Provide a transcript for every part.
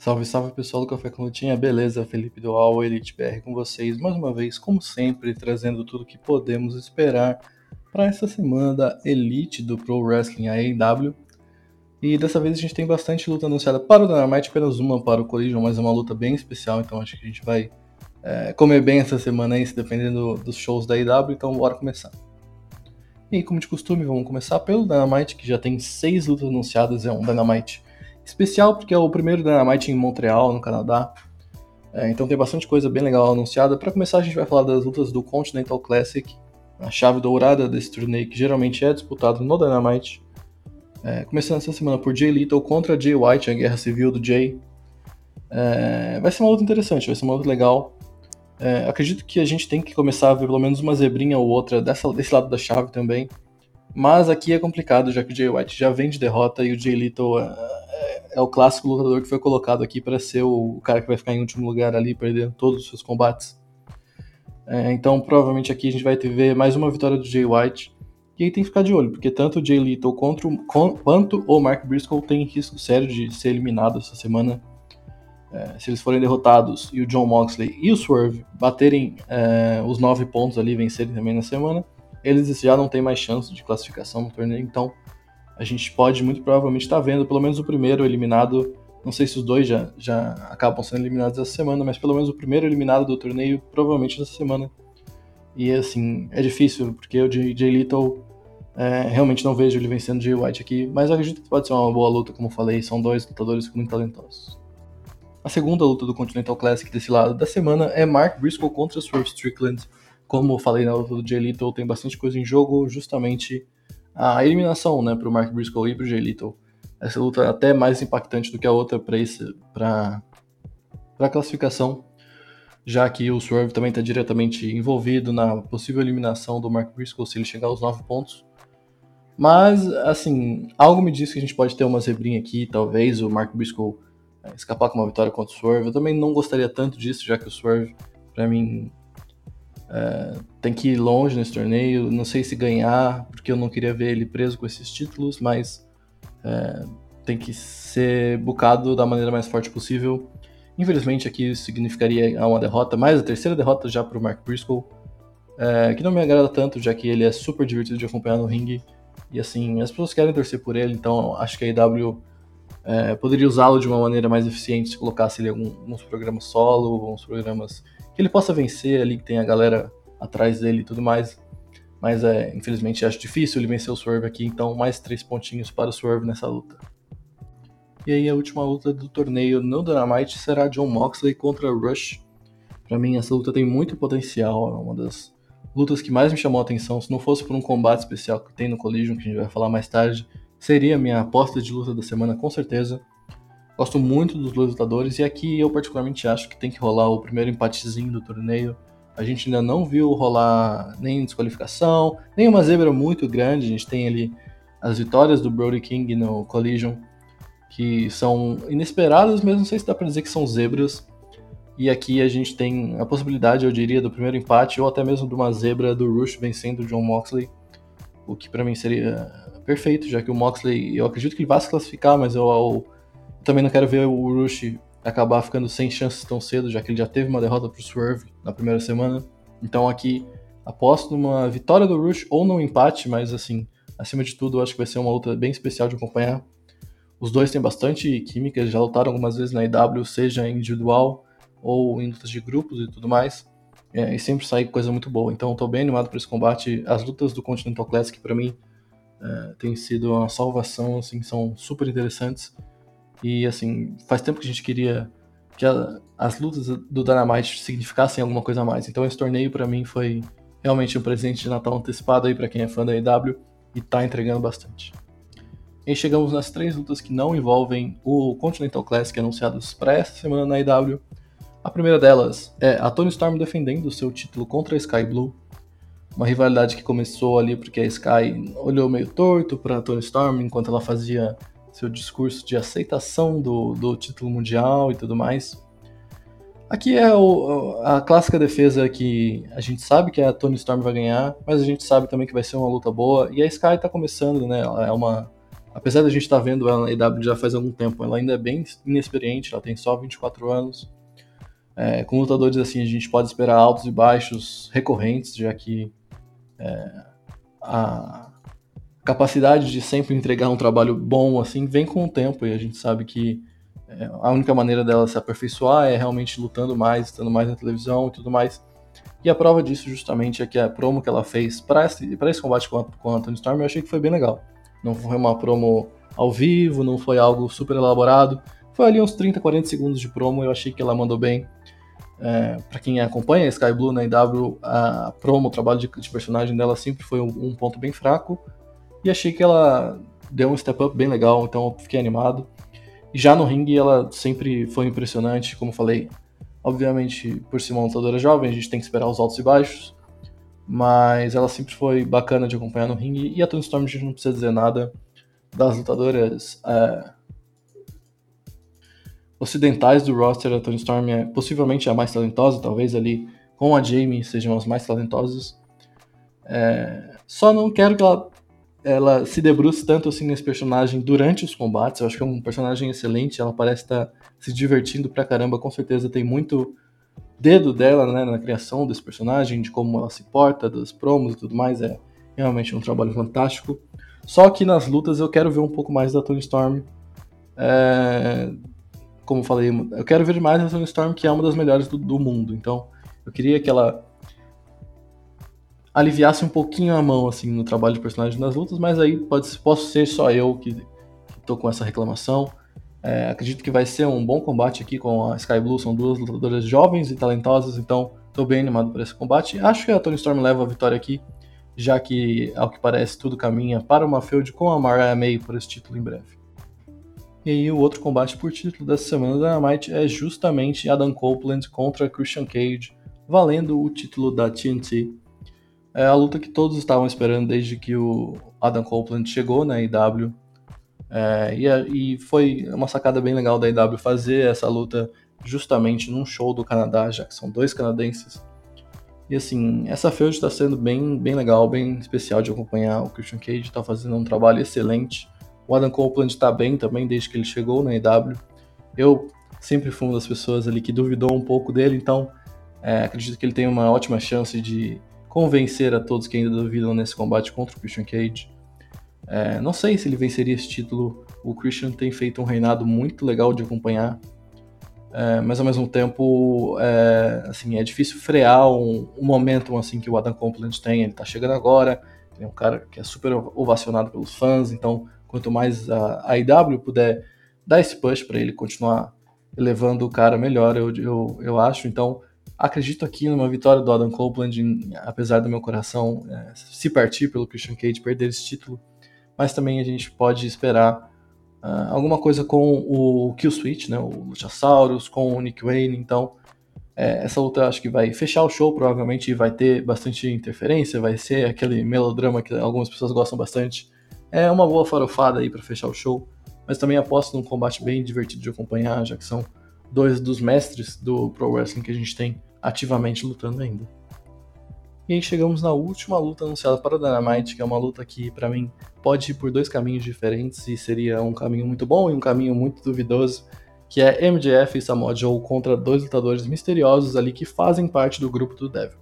Salve, salve pessoal do Café com Lutinha, beleza? Felipe do All Elite BR com vocês mais uma vez, como sempre, trazendo tudo que podemos esperar para essa semana da Elite do Pro Wrestling AEW. E dessa vez a gente tem bastante luta anunciada para o Dynamite, apenas uma para o Collision, mas é uma luta bem especial, então acho que a gente vai é, comer bem essa semana aí, dependendo dos shows da AEW, então bora começar. E como de costume, vamos começar pelo Dynamite, que já tem seis lutas anunciadas, é um Dynamite especial porque é o primeiro Dynamite em Montreal, no Canadá. É, então tem bastante coisa bem legal anunciada. Para começar, a gente vai falar das lutas do Continental Classic, a chave dourada desse torneio que geralmente é disputado no Dynamite. É, começando essa semana por Jay Little contra Jay White, a guerra civil do Jay. É, vai ser uma luta interessante, vai ser uma luta legal. É, acredito que a gente tem que começar a ver pelo menos uma zebrinha ou outra dessa, desse lado da chave também. Mas aqui é complicado, já que o Jay White já vem de derrota e o Jay Little é o clássico lutador que foi colocado aqui para ser o, cara que vai ficar em último lugar ali, perdendo todos os seus combates. É, então, provavelmente aqui a gente vai ter, ver mais uma vitória do Jay White. E aí tem que ficar de olho, porque tanto o Jay Little quanto o Mark Briscoe tem risco sério de ser eliminado essa semana. É, se eles forem derrotados e o John Moxley e o Swerve baterem é, os nove pontos ali vencerem também na semana, eles já não têm mais chance de classificação no torneio. Então, a gente pode muito provavelmente estar tá vendo pelo menos o primeiro eliminado. Não sei se os dois já, já acabam sendo eliminados essa semana, mas pelo menos o primeiro eliminado do torneio provavelmente essa semana. E assim, é difícil, porque o Jay Little é, realmente não vejo ele vencendo Jay White aqui, mas acredito que pode ser uma boa luta, como falei, são dois lutadores muito talentosos. A segunda luta do Continental Classic desse lado da semana é Mark Briscoe contra Swerve Strickland. Como falei na luta do Jay Little, tem bastante coisa em jogo, justamente a eliminação né, para o Mark Briscoe e para o Jay Little. Essa luta é até mais impactante do que a outra para a classificação, já que o Swerve também está diretamente envolvido na possível eliminação do Mark Briscoe se ele chegar aos 9 pontos. Mas, assim, algo me diz que a gente pode ter uma zebrinha aqui, talvez o Mark Briscoe é, escapar com uma vitória contra o Swerve. Eu também não gostaria tanto disso, já que o Swerve, para mim, é, tem que ir longe nesse torneio. Não sei se ganhar, porque eu não queria ver ele preso com esses títulos, mas é, tem que ser bucado da maneira mais forte possível. Infelizmente, aqui significaria uma derrota, mais a terceira derrota já para o Mark Briscoe, é, que não me agrada tanto, já que ele é super divertido de acompanhar no ringue. E assim, as pessoas querem torcer por ele, então acho que a IW é, poderia usá-lo de uma maneira mais eficiente se colocasse ele em alguns programas solo, alguns programas ele possa vencer ali, que tem a galera atrás dele e tudo mais. Mas é, infelizmente acho difícil ele vencer o Swerve aqui, então mais três pontinhos para o Swerve nessa luta. E aí a última luta do torneio no Dynamite será John Moxley contra Rush. Para mim essa luta tem muito potencial, é uma das lutas que mais me chamou a atenção, se não fosse por um combate especial que tem no Collision, que a gente vai falar mais tarde, seria minha aposta de luta da semana, com certeza. Gosto muito dos dois lutadores e aqui eu particularmente acho que tem que rolar o primeiro empatezinho do torneio. A gente ainda não viu rolar nem desqualificação, nem uma zebra muito grande. A gente tem ali as vitórias do Brody King no Collision, que são inesperadas, mas não sei se dá pra dizer que são zebras. E aqui a gente tem a possibilidade, eu diria, do primeiro empate ou até mesmo de uma zebra do Rush vencendo o John Moxley, o que para mim seria perfeito, já que o Moxley, eu acredito que ele vai se classificar, mas eu, eu também não quero ver o Rush acabar ficando sem chances tão cedo, já que ele já teve uma derrota pro Swerve na primeira semana. Então aqui aposto numa vitória do Rush ou num empate, mas assim, acima de tudo, acho que vai ser uma luta bem especial de acompanhar. Os dois têm bastante química, já lutaram algumas vezes na IW, seja individual ou em lutas de grupos e tudo mais. É, e sempre sai coisa muito boa. Então estou bem animado para esse combate. As lutas do Continental Classic para mim é, tem sido uma salvação, assim, são super interessantes. E assim, faz tempo que a gente queria que a, as lutas do Dynamite significassem alguma coisa a mais. Então esse torneio para mim foi realmente um presente de Natal antecipado aí para quem é fã da EW e tá entregando bastante. E chegamos nas três lutas que não envolvem o Continental Classic anunciados para essa semana na EW. A primeira delas é a Tony Storm defendendo o seu título contra a Sky Blue. Uma rivalidade que começou ali porque a Sky olhou meio torto para Tony Storm enquanto ela fazia seu discurso de aceitação do, do título mundial e tudo mais. Aqui é o, a clássica defesa que a gente sabe que a Tony Storm vai ganhar, mas a gente sabe também que vai ser uma luta boa. E a Sky tá começando, né? Ela é uma. Apesar da gente estar tá vendo ela na EW já faz algum tempo, ela ainda é bem inexperiente, ela tem só 24 anos. É, com lutadores assim, a gente pode esperar altos e baixos recorrentes, já que é, a capacidade de sempre entregar um trabalho bom assim vem com o tempo e a gente sabe que é, a única maneira dela se aperfeiçoar é realmente lutando mais, estando mais na televisão e tudo mais. E a prova disso justamente é que a promo que ela fez para esse, esse combate com a, com a Anthony Storm eu achei que foi bem legal. Não foi uma promo ao vivo, não foi algo super elaborado. Foi ali uns 30, 40 segundos de promo, eu achei que ela mandou bem. É, para quem acompanha a Sky Blue na IW, a promo, o trabalho de, de personagem dela sempre foi um, um, ponto bem fraco. E achei que ela deu um step up bem legal, então fiquei animado. E já no ringue ela sempre foi impressionante, como falei. Obviamente, por ser uma lutadora jovem, a gente tem que esperar os altos e baixos. Mas ela sempre foi bacana de acompanhar no ringue. E a Tony Storm a gente não precisa dizer nada das lutadoras. É, ocidentais do roster, a Tony Storm é possivelmente a mais talentosa, talvez ali com a Jamie sejam as mais talentosas. É, só não quero que ela, ela se debruce tanto assim nesse personagem durante os combates. Eu acho que é um personagem excelente, ela parece estar se divertindo pra caramba. Com certeza tem muito dedo dela né, na criação desse personagem, de como ela se porta, das promos e tudo mais. É realmente um trabalho fantástico. Só que nas lutas eu quero ver um pouco mais da Tony Storm. É, como falei, eu quero ver mais a Sony Storm, que é uma das melhores do, do, mundo. Então, eu queria que ela aliviasse um pouquinho a mão assim no trabalho de personagem nas lutas, mas aí pode posso ser só eu que, tô com essa reclamação. É, acredito que vai ser um bom combate aqui com a Sky Blue, são duas lutadoras jovens e talentosas, então estou bem animado por esse combate. Acho que a Tony Storm leva a vitória aqui, já que, ao que parece, tudo caminha para uma feud com a Mariah May por esse título em breve. E aí o outro combate por título dessa semana da Dynamite é justamente Adam Copeland contra Christian Cage, valendo o título da TNT. É a luta que todos estavam esperando desde que o Adam Copeland chegou na IW. É, e, e, foi uma sacada bem legal da IW fazer essa luta justamente num show do Canadá, já que são dois canadenses. E assim, essa feud está sendo bem, bem legal, bem especial de acompanhar. O Christian Cage está fazendo um trabalho excelente o Adam Copeland está bem também desde que ele chegou na EW. Eu sempre fui uma das pessoas ali que duvidou um pouco dele, então é, acredito que ele tem uma ótima chance de convencer a todos que ainda duvidam nesse combate contra o Christian Cage. É, não sei se ele venceria esse título. O Christian tem feito um reinado muito legal de acompanhar, é, mas ao mesmo tempo é, assim, é difícil frear um, um momento assim que o Adam Copeland tem. Ele está chegando agora, ele é um cara que é super ovacionado pelos fãs, então Quanto mais a, a IW puder dar esse push para ele continuar elevando o cara melhor, eu, eu, eu acho. Então, Acredito aqui numa vitória do Adam Copeland, apesar do meu coração é, se partir pelo Christian Cage perder esse título. Mas também a gente pode esperar uh, alguma coisa com o Kill Switch, né, o Luchasaurus, com o Nick Wayne. Então, é, essa luta acho que vai fechar o show, provavelmente vai ter bastante interferência, vai ser aquele melodrama que algumas pessoas gostam bastante. É uma boa farofada aí para fechar o show, mas também aposto num combate bem divertido de acompanhar, já que são dois dos mestres do Pro Wrestling que a gente tem ativamente lutando ainda. E aí chegamos na última luta anunciada para o Dynamite, que é uma luta que para mim pode ir por dois caminhos diferentes e seria um caminho muito bom e um caminho muito duvidoso, que é MJF e Samoa Joe contra dois lutadores misteriosos ali que fazem parte do grupo do Devil.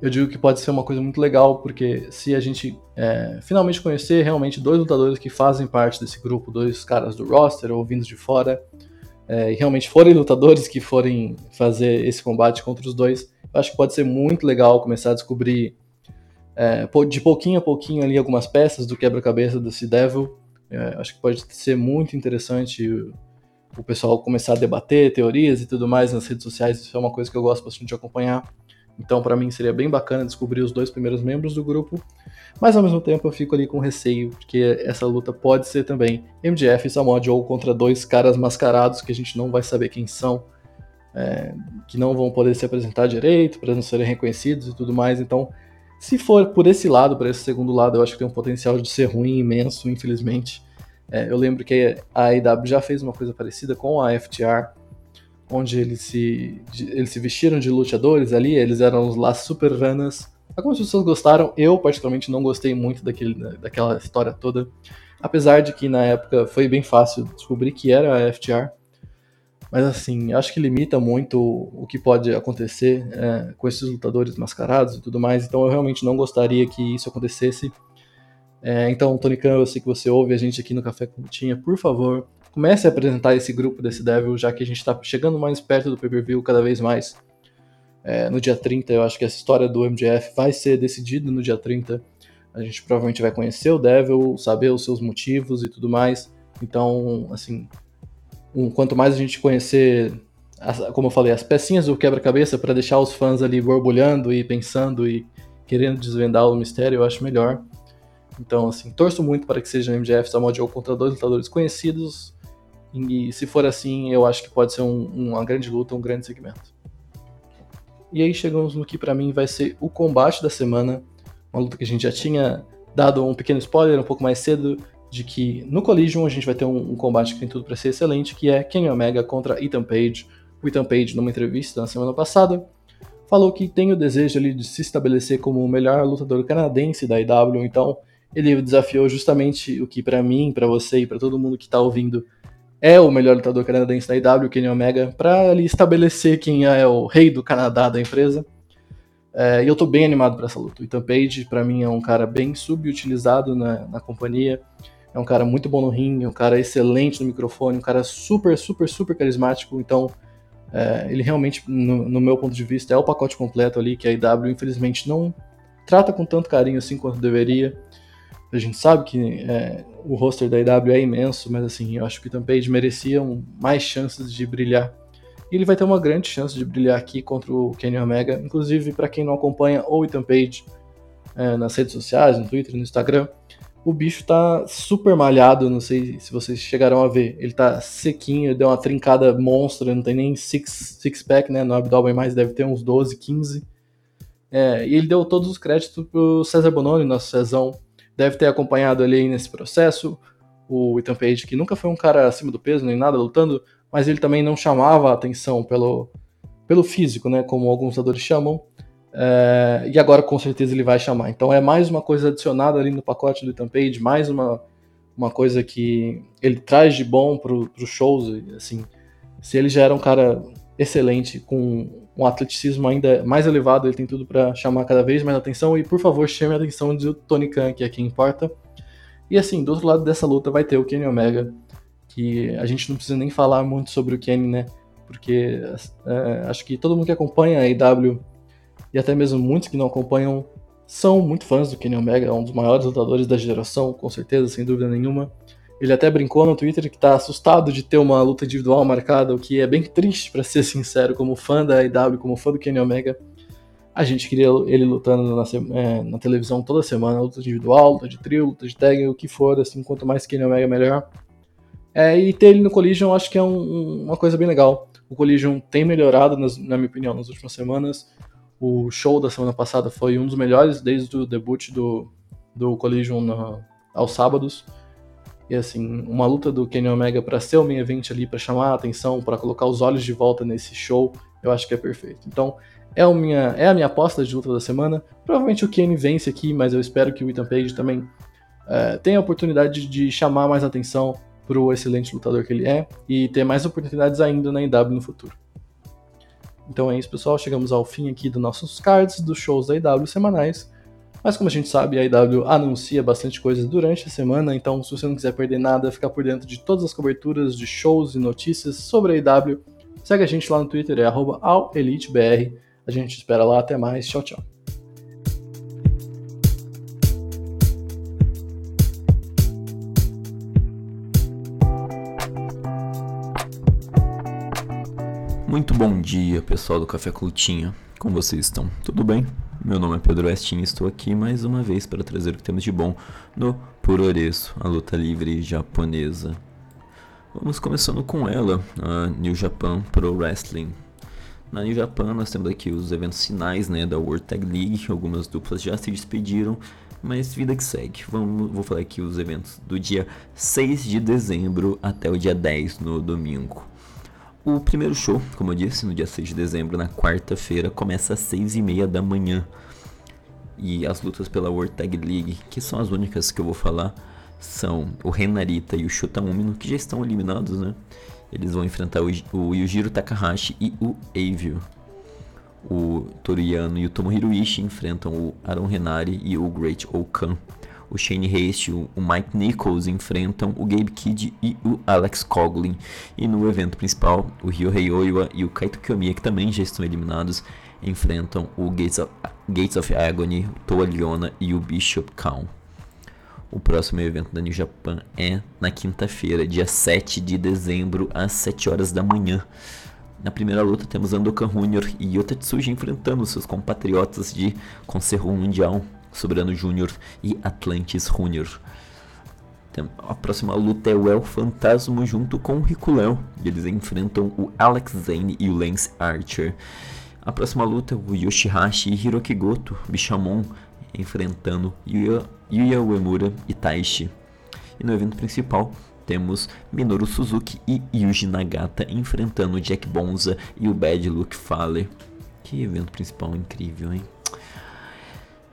Eu digo que pode ser uma coisa muito legal, porque se a gente é, finalmente conhecer realmente dois lutadores que fazem parte desse grupo, dois caras do roster ou vindos de fora, é, e realmente forem lutadores que forem fazer esse combate contra os dois, eu acho que pode ser muito legal começar a descobrir é, de pouquinho a pouquinho ali algumas peças do quebra-cabeça desse Devil. É, acho que pode ser muito interessante o pessoal começar a debater teorias e tudo mais nas redes sociais, isso é uma coisa que eu gosto bastante de acompanhar. Então, para mim, seria bem bacana descobrir os dois primeiros membros do grupo, mas ao mesmo tempo eu fico ali com receio, porque essa luta pode ser também MJF e Samoa Joe contra dois caras mascarados que a gente não vai saber quem são, é, que não vão poder se apresentar direito, para não serem reconhecidos e tudo mais. Então, se for por esse lado, por esse segundo lado, eu acho que tem um potencial de ser ruim imenso, infelizmente. É, eu lembro que a AEW já fez uma coisa parecida com a FTR, onde eles se, eles se vestiram de lutadores ali, eles eram Las Super Runners. Algumas pessoas gostaram, eu particularmente não gostei muito daquele, daquela história toda, apesar de que na época foi bem fácil descobrir que era a FTR. Mas assim, acho que limita muito o que pode acontecer é, com esses lutadores mascarados e tudo mais, então eu realmente não gostaria que isso acontecesse. É, então, Tony Khan, eu sei que você ouve a gente aqui no Café com Tinha, por favor, comece a apresentar esse grupo desse Devil, já que a gente está chegando mais perto do pay-per-view cada vez mais. É, no dia 30, eu acho que essa história do MJF vai ser decidida no dia 30. A gente provavelmente vai conhecer o Devil, saber os seus motivos e tudo mais. Então, assim, um, quanto mais a gente conhecer, as, como eu falei, as pecinhas do quebra-cabeça para deixar os fãs ali borbulhando e pensando e querendo desvendar o mistério, eu acho melhor. Então, assim, torço muito para que seja o MJF Samoa Joe contra dois lutadores conhecidos. E se for assim, eu acho que pode ser um, uma grande luta, um grande segmento. E aí chegamos no que para mim vai ser o combate da semana. Uma luta que a gente já tinha dado um pequeno spoiler um pouco mais cedo, de que no Collision a gente vai ter um, um combate que tem tudo para ser excelente, que é Kenny Omega contra Ethan Page. O Ethan Page, numa entrevista na semana passada, falou que tem o desejo ali de se estabelecer como o melhor lutador canadense da IW, então ele desafiou justamente o que para mim, para você e para todo mundo que está ouvindo é o melhor lutador canadense da IW, Kenny Omega, para ali estabelecer quem é o rei do Canadá da empresa. É, e eu tô bem animado para essa luta. O Ethan Page, para mim, é um cara bem subutilizado na, na companhia. É um cara muito bom no ringue, um cara excelente no microfone, um cara super, super, super carismático. Então, é, ele realmente, no, no, meu ponto de vista, é o pacote completo ali que a IW, infelizmente, não trata com tanto carinho assim quanto deveria. A gente sabe que é, o roster da IW é imenso, mas assim, eu acho que o Ethan Page merecia mais chances de brilhar. E ele vai ter uma grande chance de brilhar aqui contra o Kenny Omega. Inclusive, para quem não acompanha o Ethan Page é, nas redes sociais, no Twitter, no Instagram, o bicho tá super malhado, não sei se vocês chegaram a ver. Ele tá sequinho, deu uma trincada monstra, não tem nem six, six pack, né? No abdômen mais deve ter uns 12, 15. É, e ele deu todos os créditos pro César Bononi, nosso Cezão, deve ter acompanhado ali nesse processo. O Ethan Page, que nunca foi um cara acima do peso nem nada lutando, mas ele também não chamava a atenção pelo, pelo físico, né? Como alguns lutadores chamam. É, e agora com certeza ele vai chamar. Então é mais uma coisa adicionada ali no pacote do Ethan Page, mais uma, uma coisa que ele traz de bom para os shows. Assim, se ele já era um cara excelente, com um atleticismo ainda mais elevado, ele tem tudo para chamar cada vez mais atenção. E por favor, chame a atenção do Tony Khan, que é quem importa. E assim, do outro lado dessa luta vai ter o Kenny Omega, que a gente não precisa nem falar muito sobre o Kenny, né? Porque é, acho que todo mundo que acompanha a AEW e até mesmo muitos que não acompanham são muito fãs do Kenny Omega, é um dos maiores lutadores da geração, com certeza, sem dúvida nenhuma. Ele até brincou no Twitter que tá assustado de ter uma luta individual marcada, o que é bem triste, para ser sincero, como fã da AEW, como fã do Kenny Omega. A gente queria ele lutando na, é, na, televisão toda semana, luta individual, luta de trio, luta de tag, o que for, assim, quanto mais Kenny Omega, melhor. É, e ter ele no Collision acho que é um, uma coisa bem legal. O Collision tem melhorado, nas, na minha opinião, nas últimas semanas. O show da semana passada foi um dos melhores desde o debut do, do Collision aos sábados. E assim, uma luta do Kenny Omega para ser o main event ali, para chamar a atenção, para colocar os olhos de volta nesse show, eu acho que é perfeito. Então, é, a minha, é a minha aposta de luta da semana. Provavelmente o Kenny vence aqui, mas eu espero que o Ethan Page também é, tenha a oportunidade de chamar mais atenção para o excelente lutador que ele é e ter mais oportunidades ainda na IW no futuro. Então é isso, pessoal. Chegamos ao fim aqui dos nossos cards dos shows da IW semanais. Mas como a gente sabe, a IW anuncia bastante coisa durante a semana, então se você não quiser perder nada, ficar por dentro de todas as coberturas de shows e notícias sobre a IW, segue a gente lá no Twitter, é @elitebr. A gente espera lá, até mais, tchau, tchau. Muito bom dia, pessoal do Café Clutinha. Como vocês estão? Tudo bem? Meu nome é Pedro Westin e estou aqui mais uma vez para trazer o que temos de bom no Puroresu, a luta livre japonesa. Vamos começando com ela, a New Japan Pro Wrestling. Na New Japan nós temos aqui os eventos finais né, da World Tag League, algumas duplas já se despediram, mas vida que segue. Vamos, vou falar aqui os eventos do dia 6 de dezembro até o dia 10 no domingo. O primeiro show, como eu disse, no dia 6 de dezembro, na quarta-feira, começa às 6 e meia da manhã. E as lutas pela World Tag League, que são as únicas que eu vou falar, são o Renarita e o Shota Umino, que já estão eliminados, né? Eles vão enfrentar o, o Yujiro Takahashi e o Eivio. O Toriyano e o Tomohiro Ishii enfrentam o Aaron Renari e o Great Okan o Shane Haste, o Mike Nichols enfrentam o Gabe Kidd e o Alex Coughlin. E no evento principal, o Ryohei Oiwa e o Kaito Kiyomiya, que também já estão eliminados, enfrentam o Gates of, Gates of Agony, o Toa Liona e o Bishop Kaun. O próximo evento da New Japan é na quinta-feira, dia 7 de dezembro, às 7 horas da manhã. Na primeira luta temos Andokan Junior e Yota Tsuji enfrentando seus compatriotas de Conselho Mundial, Sobrano Júnior e Atlantis Júnior. A próxima luta é o El Fantasma junto com o Rico Léo. Eles enfrentam o Alex Zane e o Lance Archer. A próxima luta é o Yoshihashi e Hiroki Goto, Bishamon, enfrentando Yuya, Yuya Uemura e Taishi. E no evento principal temos Minoru Suzuki e Yuji Nagata enfrentando Jack Bonza e o Bad Luck Fale. Que evento principal incrível, hein?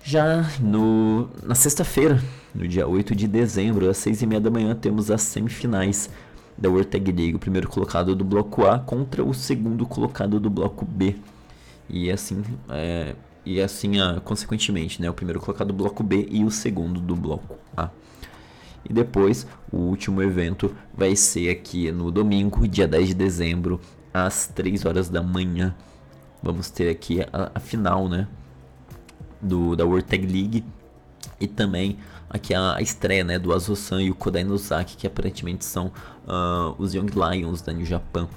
Já no, na sexta-feira, no dia 8 de dezembro, às 6 e meia da manhã, temos as semifinais da World Tag League, o primeiro colocado do bloco A contra o segundo colocado do bloco B. E assim, é, e assim ah, consequentemente, né, o primeiro colocado do bloco B e o segundo do bloco A. E depois, o último evento vai ser aqui no domingo, dia 10 de dezembro, às 3 horas da manhã. Vamos ter aqui a, a final, né? Do, da World Tag League e também aqui a, estreia né, do Azosan e o Kodai Nozaki, que aparentemente são uh, os Young Lions da New Japan,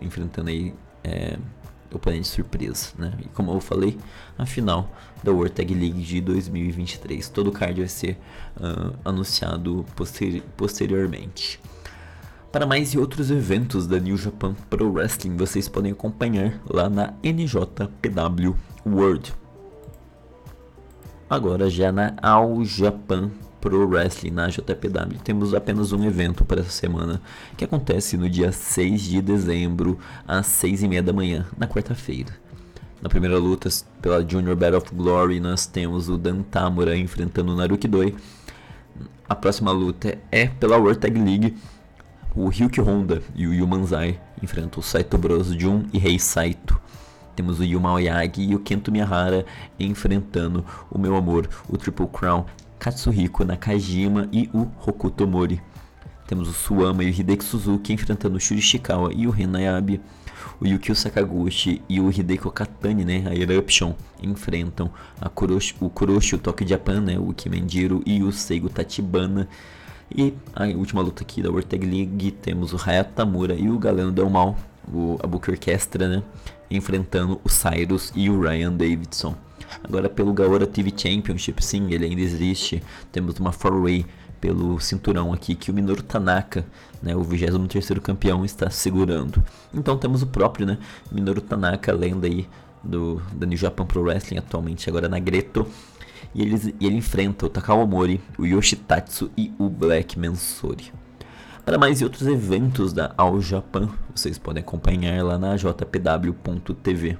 enfrentando aí é, oponente surpresa. Né? E como eu falei, a final da World Tag League de 2023. Todo o card vai ser uh, anunciado posteri posteriormente. Para mais e outros eventos da New Japan Pro Wrestling, vocês podem acompanhar lá na NJPW World. Agora já na All Japan Pro Wrestling, na JPW, temos apenas um evento para essa semana, que acontece no dia 6 de dezembro, às 6 e meia da manhã, na quarta-feira. Na primeira luta pela Junior Battle of Glory, nós temos o Dan Tamura enfrentando o Naruki Doi. A próxima luta é pela World Tag League. O Ryuki Honda e o Yu Manzai enfrentam o Saito Bros Jun e Rei Saito. Temos o Yuma Oyagi e o Kento Miyahara enfrentando o meu amor, o Triple Crown, Katsuhiko Nakajima e o Hokuto Mori. Temos o Suama e o Hideki Suzuki enfrentando o Shuri Shikawa e o Renayabe. O Yukio Sakaguchi e o Hideki Okatani, né, a Eruption, enfrentam a Kuroshi, o Kuroshi, o Tokyo Japan, né, o Kimendiro e o Seigo Tachibana. E a última luta aqui da World Tag League temos o Hayato Tamura e o Galeno Del Mal, o, a Booker Orquestra, né? Enfrentando o Cyrus e o Ryan Davidson. Agora pelo Gaora TV Championship, sim, ele ainda existe. Temos uma 4-way pelo cinturão aqui que o Minoru Tanaka, né, o 23º campeão, está segurando. Então temos o próprio, né, Minoru Tanaka, lenda aí do, da New Japan Pro Wrestling atualmente, agora na Greto. E ele, e ele enfrenta o Takawamori, o Yoshitatsu e o Black Mansori. Para mais outros eventos da All Japan, vocês podem acompanhar lá na jpw.tv.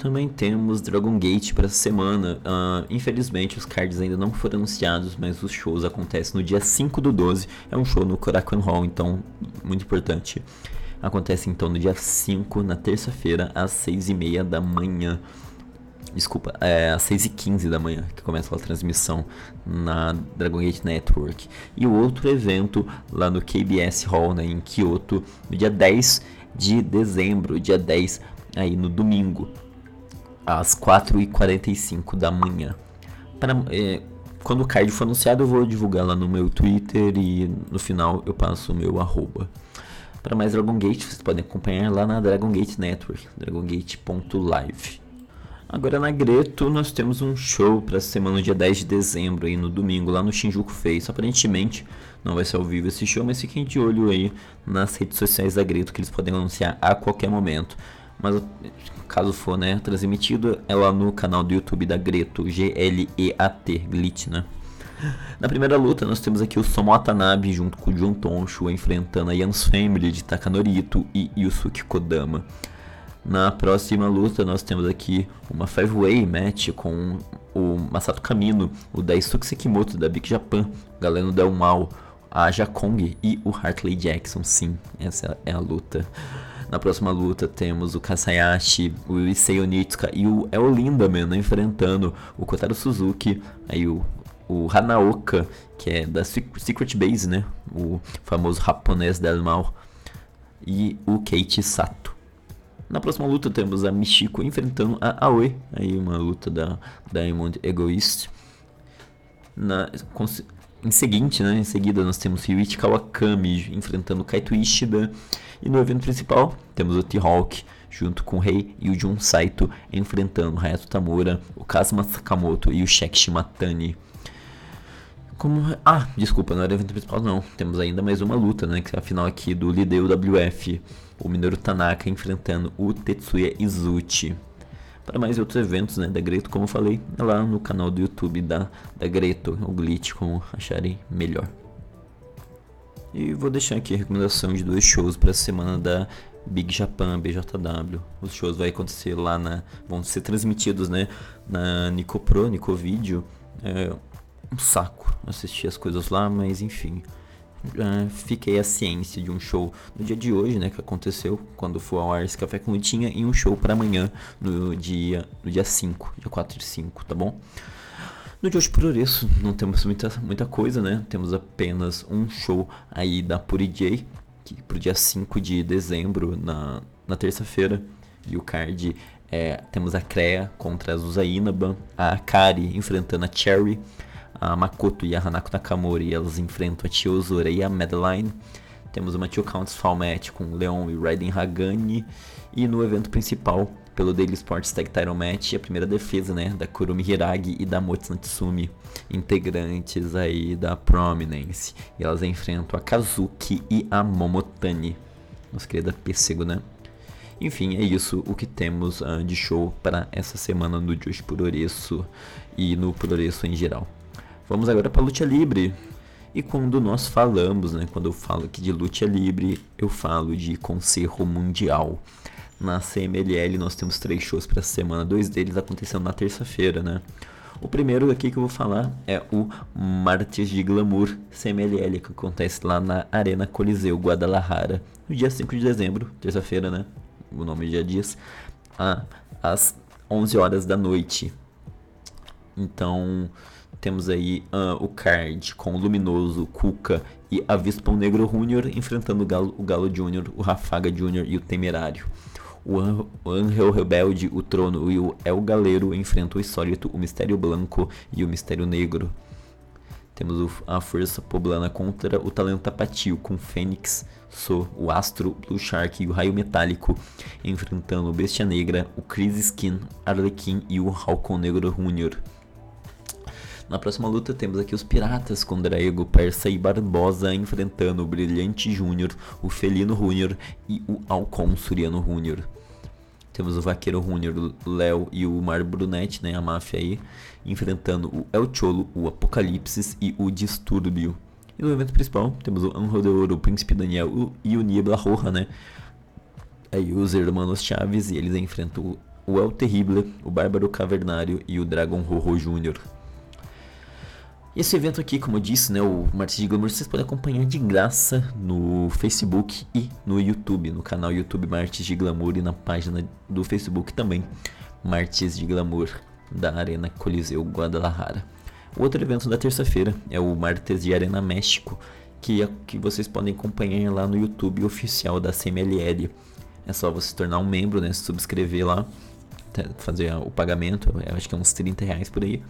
Também temos Dragon Gate para essa semana. Uh, infelizmente, os cards ainda não foram anunciados, mas os shows acontecem no dia 5 do 12. É um show no Korakuen Hall, então, muito importante. Acontece então no dia 5, na terça-feira, às 6h30 da manhã. Desculpa, é às 6h15 da manhã que começa a transmissão na Dragon Gate Network. E o outro evento lá no KBS Hall, né, em Kyoto, no dia 10 de dezembro, dia 10 aí no domingo às 4h45 da manhã. É, quando o card for anunciado, eu vou divulgar lá no meu Twitter e no final eu passo o meu arroba. Para mais Dragon Gate, vocês podem acompanhar lá na Dragon Gate Network, dragongate.live. Agora na Greto nós temos um show para semana dia 10 de dezembro aí no domingo lá no Shinjuku Face. Aparentemente não vai ser ao vivo esse show, mas fiquem de olho aí nas redes sociais da Greto que eles podem anunciar a qualquer momento mas caso for né, transmitido, é lá no canal do YouTube da Greto, G-L-E-A-T, Glitch, né? Na primeira luta, nós temos aqui o Somo Watanabe junto com o Jun Tonshu enfrentando a Yans Family de Takanori e Yusuke Kodama. Na próxima luta, nós temos aqui uma 5-way match com o Masato Kamino, o Daisuke Sekimoto da Big Japan, Galeno Del Mal, a Jakong e o Hartley Jackson. Sim, essa é a luta. Na próxima luta temos o Kasayashi, o Issei Onitsuka e o El Lindaman enfrentando o Kotaro Suzuki, aí o, o Hanaoka, que é da Secret Base, né? O famoso japonês del mal, e o Keiichi Sato. Na próxima luta temos a Michiko enfrentando a Aoi, aí uma luta da Diamond Egoist. Na, em seguinte, né, em seguida nós temos Ryuichi Kawakami enfrentando Kaito Ishida e no evento principal, temos o T-Hawk junto com o Rei e o Jun Saito enfrentando o Hayato Tamura, o Kazuma Sakamoto e o Shek Shimatani. Como... Ah, desculpa, não era evento principal não. Temos ainda mais uma luta, né? Que é a final aqui do Lideu WF. O Minoru Tanaka enfrentando o Tetsuya Izuchi. Para mais outros eventos né, da Greto, como eu falei, é lá no canal do YouTube da, da Greto, o Glitch, como acharem melhor. E vou deixar aqui a recomendação de dois shows para a semana da Big Japan, BJW. Os shows vão acontecer lá na. vão ser transmitidos, né? Na Nicopro, Nicovideo. É um saco assistir as coisas lá, mas enfim. Uh, fiquei a ciência de um show no dia de hoje, né, que aconteceu quando for ao ar esse café com lutinha e um show para amanhã no dia no dia 5, dia 4 de 5, tá bom? No de hoje por isso, não temos muita, muita coisa, né? Temos apenas um show aí da Puri J, que pro dia 5 de dezembro, na, na terça-feira. E o card é, temos a Crea contra a Zusa Inaban, a Akari enfrentando a Cherry, a Makoto e a Hanako Nakamori, elas enfrentam a Chiozura e a Madeline. Temos uma Two Counts Fall Match com Leon e Raiden Hagani. E no evento principal, pelo Daily Sports Tag Title Match, a primeira defesa, né, da Kurumi Hiragi e da Motsu Natsumi, integrantes aí da Prominence. E elas enfrentam a Kazuki e a Momotani, nossa querida Pêssego, né? Enfim, é isso o que temos uh, de show para essa semana no Josh Puroreço e no Puroreço em geral. Vamos agora para a luta livre. E quando nós falamos, né, quando eu falo aqui de luta livre, eu falo de Conselho Mundial. Na CMLL nós temos três shows para essa semana, dois deles acontecendo na terça-feira, né? O primeiro aqui que eu vou falar é o Martes de Glamour CMLL, que acontece lá na Arena Coliseu Guadalajara, no dia 5 de dezembro, terça-feira, né? O nome já diz, às 11 horas da noite. Então, temos aí uh, o card com o Luminoso, Cuca e a Vispão Negro Júnior enfrentando o Galo, o Galo Júnior, o Rafaga Júnior e o Temerário o, An o Angel Rebelde, o Trono e o El Galeiro enfrentam o Insólito, o Mistério Branco e o Mistério Negro. temos a Força Poblana contra o Talento Tapatio, com Fênix, So, o Astro, Blue Shark e o Raio Metálico, enfrentando o Bestia Negra, o Chris Skin, Arlequim e o Halcon Negro Junior. Na próxima luta temos aqui os Piratas com Draego, Persa e Barbosa enfrentando o Brilhante Júnior, o Felino Júnior e o Alcon Suriano Júnior. Temos o Vaqueiro Júnior, o Léo e o Mar Brunetti, né, a máfia aí, enfrentando o El Cholo, o Apocalipse e o Distúrbio. E no evento principal temos o Anjo de Ouro, o Príncipe Daniel e o Niebla Roja, né? Aí os Hermanos Chaves e eles enfrentam o El Terrible, o Bárbaro Cavernário e o Dragon Rojo Júnior. Esse evento aqui, como eu disse, né, o Martins de Glamour, vocês podem acompanhar de graça no Facebook e no YouTube, no canal YouTube Martins de Glamour e na página do Facebook também, Martins de Glamour, da Arena Coliseu Guadalajara. O outro evento da terça-feira é o Martes de Arena México, que, é, que vocês podem acompanhar lá no YouTube oficial da CMLL. É só você se tornar um membro, né, se subscrever lá, fazer o pagamento, acho que é uns 30 reais por aí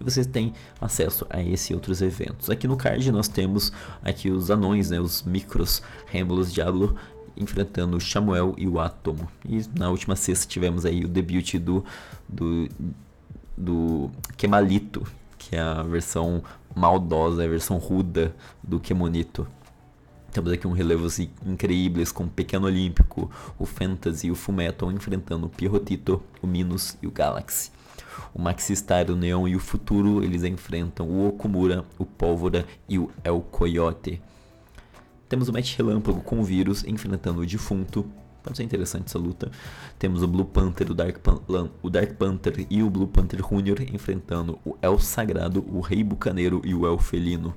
e você tem acesso a esse e outros eventos. Aqui no card nós temos aqui os anões, né, os micros Rêmulos Diablo enfrentando o Samuel e o Átomo. E na última sexta tivemos aí o debut do do, do Kemalito, que é a versão maldosa, a versão ruda do Kemonito. Temos aqui um relevos incríveis com o Pequeno Olímpico, o Fantasy e o Fullmetal enfrentando o Pirrotito, o Minus e o Galaxy o Maxistar, o Neon e o Futuro, eles enfrentam o Okumura, o Pólvora e o El Coyote. Temos o Match Relâmpago com o Vírus enfrentando o Defunto. Pode ser interessante essa luta. Temos o Blue Panther, o Dark, Pan o Dark Panther e o Blue Panther Junior enfrentando o El Sagrado, o Rei Bucaneiro e o El Felino.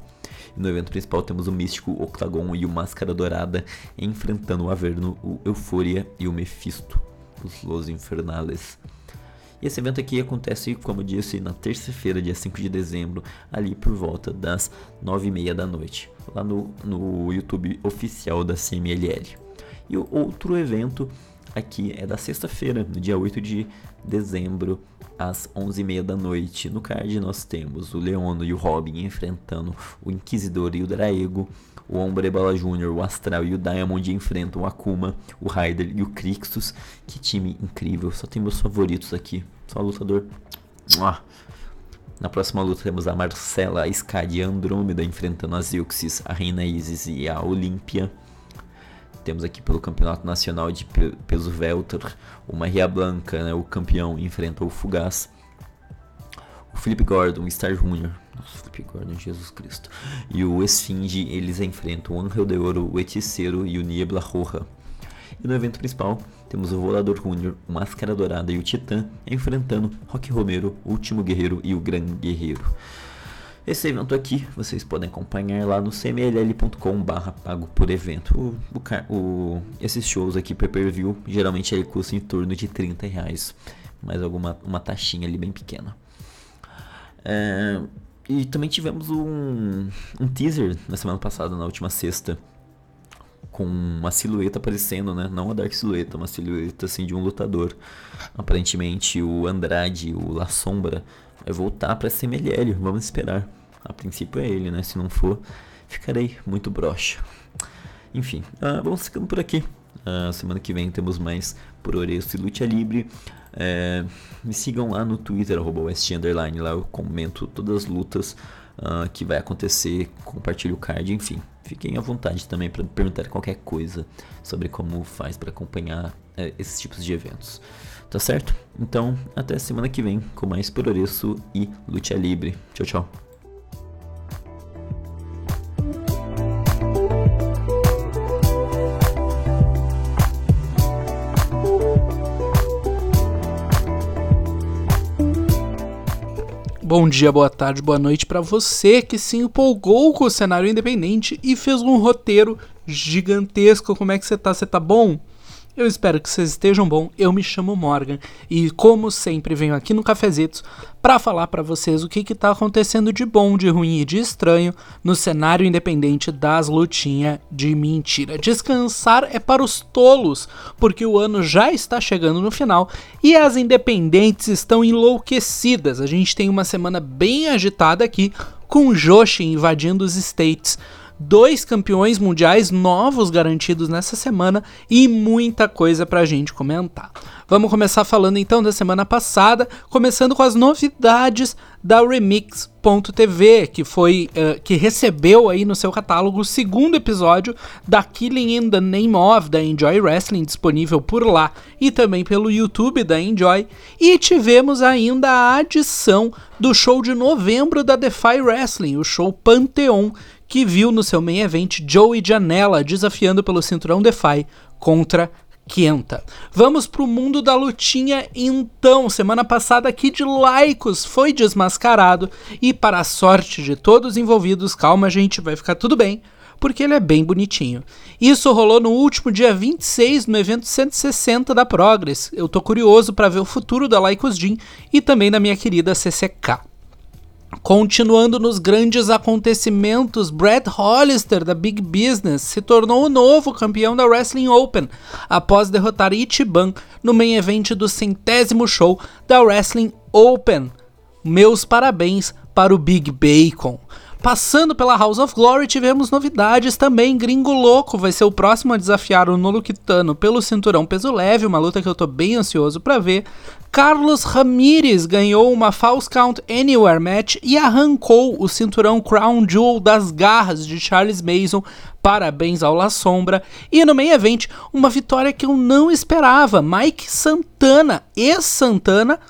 E no evento principal temos o Místico, o Octagon e o Máscara Dourada enfrentando o Averno, o Eufória e o Mephisto, os Los Infernales. E esse evento aqui acontece, como eu disse, na terça-feira, dia 5 de dezembro, ali por volta das 9h30 da noite, lá no, no YouTube oficial da CMLL. E o outro evento aqui é da sexta-feira, no dia 8 de dezembro, às 11h30 da noite. No card nós temos o Leono e o Robin enfrentando o Inquisidor e o Draego o Ombre Bala Jr., o Astral e o Diamond enfrentam o Akuma, o Raider e o Crixus. Que time incrível, só tem meus favoritos aqui. Só lutador. Na próxima luta temos a Marcela, a Skadi e a Andrômeda enfrentando a Zeuxis, a Reina Isis e a Olímpia. Temos aqui pelo Campeonato Nacional de Peso Welter, o Maria Blanca, né, o campeão, enfrenta o Fugaz. O Felipe Gordon, o Star Jr., nossa, Gordon, Jesus Cristo. E o Esfinge, eles enfrentam o Angel de Ouro, o Hechiceiro e o Niebla Roja. E no evento principal, temos o Volador Júnior, o Máscara Dourada e o Titã enfrentando Rock Romero, o Último Guerreiro e o Gran Guerreiro. Esse evento aqui vocês podem acompanhar lá no cmll.com barra pago por evento. O, o, o, esses shows aqui pay per view geralmente ele custa em torno de 30 reais, mais alguma uma taxinha ali bem pequena. É, e também tivemos um, um teaser na semana passada, na última sexta, com uma silhueta aparecendo, né? Não a Dark Silhueta, uma silhueta assim de um lutador. Aparentemente o Andrade, o La Sombra, vai voltar para CMLL. Vamos esperar. A princípio é ele, né? Se não for, ficarei muito broxa. Enfim, uh, vamos ficando por aqui. Uh, semana que vem temos mais por Oreço e Luta Libre. É, me sigam lá no Twitter, arroba Underline, lá eu comento todas as lutas uh, que vai acontecer, compartilho o card, enfim. Fiquem à vontade também para perguntar qualquer coisa sobre como faz para acompanhar é, esses tipos de eventos. Tá certo? Então, até semana que vem com mais Por Oreço e Luta Libre. Tchau, tchau. Bom dia, boa tarde, boa noite para você que se empolgou com o cenário independente e fez um roteiro gigantesco. Como é que você tá? Você tá bom? Eu espero que vocês estejam bom. Eu me chamo Morgan e, como sempre, venho aqui no Cafezitos para falar para vocês o que está acontecendo de bom, de ruim e de estranho no cenário independente das lutinhas de mentira. Descansar é para os tolos, porque o ano já está chegando no final e as independentes estão enlouquecidas. A gente tem uma semana bem agitada aqui com Joshi invadindo os States dois campeões mundiais novos garantidos nessa semana e muita coisa pra gente comentar. Vamos começar falando então da semana passada, começando com as novidades da Remix.tv, que foi uh, que recebeu aí no seu catálogo o segundo episódio da Killing in the Name of da Enjoy Wrestling disponível por lá e também pelo YouTube da Enjoy. E tivemos ainda a adição do show de novembro da Defy Wrestling, o show Pantheon, que viu no seu main event Joey Janela desafiando pelo cinturão Defy contra Kenta. Vamos pro mundo da lutinha então. Semana passada Kid Laicos foi desmascarado e para a sorte de todos os envolvidos, calma gente, vai ficar tudo bem, porque ele é bem bonitinho. Isso rolou no último dia 26 no evento 160 da Progress. Eu tô curioso para ver o futuro da Laicos Jean e também da minha querida CCK. Continuando nos grandes acontecimentos, Brad Hollister da Big Business se tornou o novo campeão da Wrestling Open após derrotar Ichiban no main event do centésimo show da Wrestling Open. Meus parabéns para o Big Bacon. Passando pela House of Glory, tivemos novidades também. Gringo Louco vai ser o próximo a desafiar o Nolukitano pelo cinturão peso leve, uma luta que eu tô bem ansioso para ver. Carlos Ramirez ganhou uma False Count Anywhere match e arrancou o cinturão Crown Jewel das garras de Charles Mason. Parabéns ao La Sombra. E no main event, uma vitória que eu não esperava. Mike Santana, ex-Santana,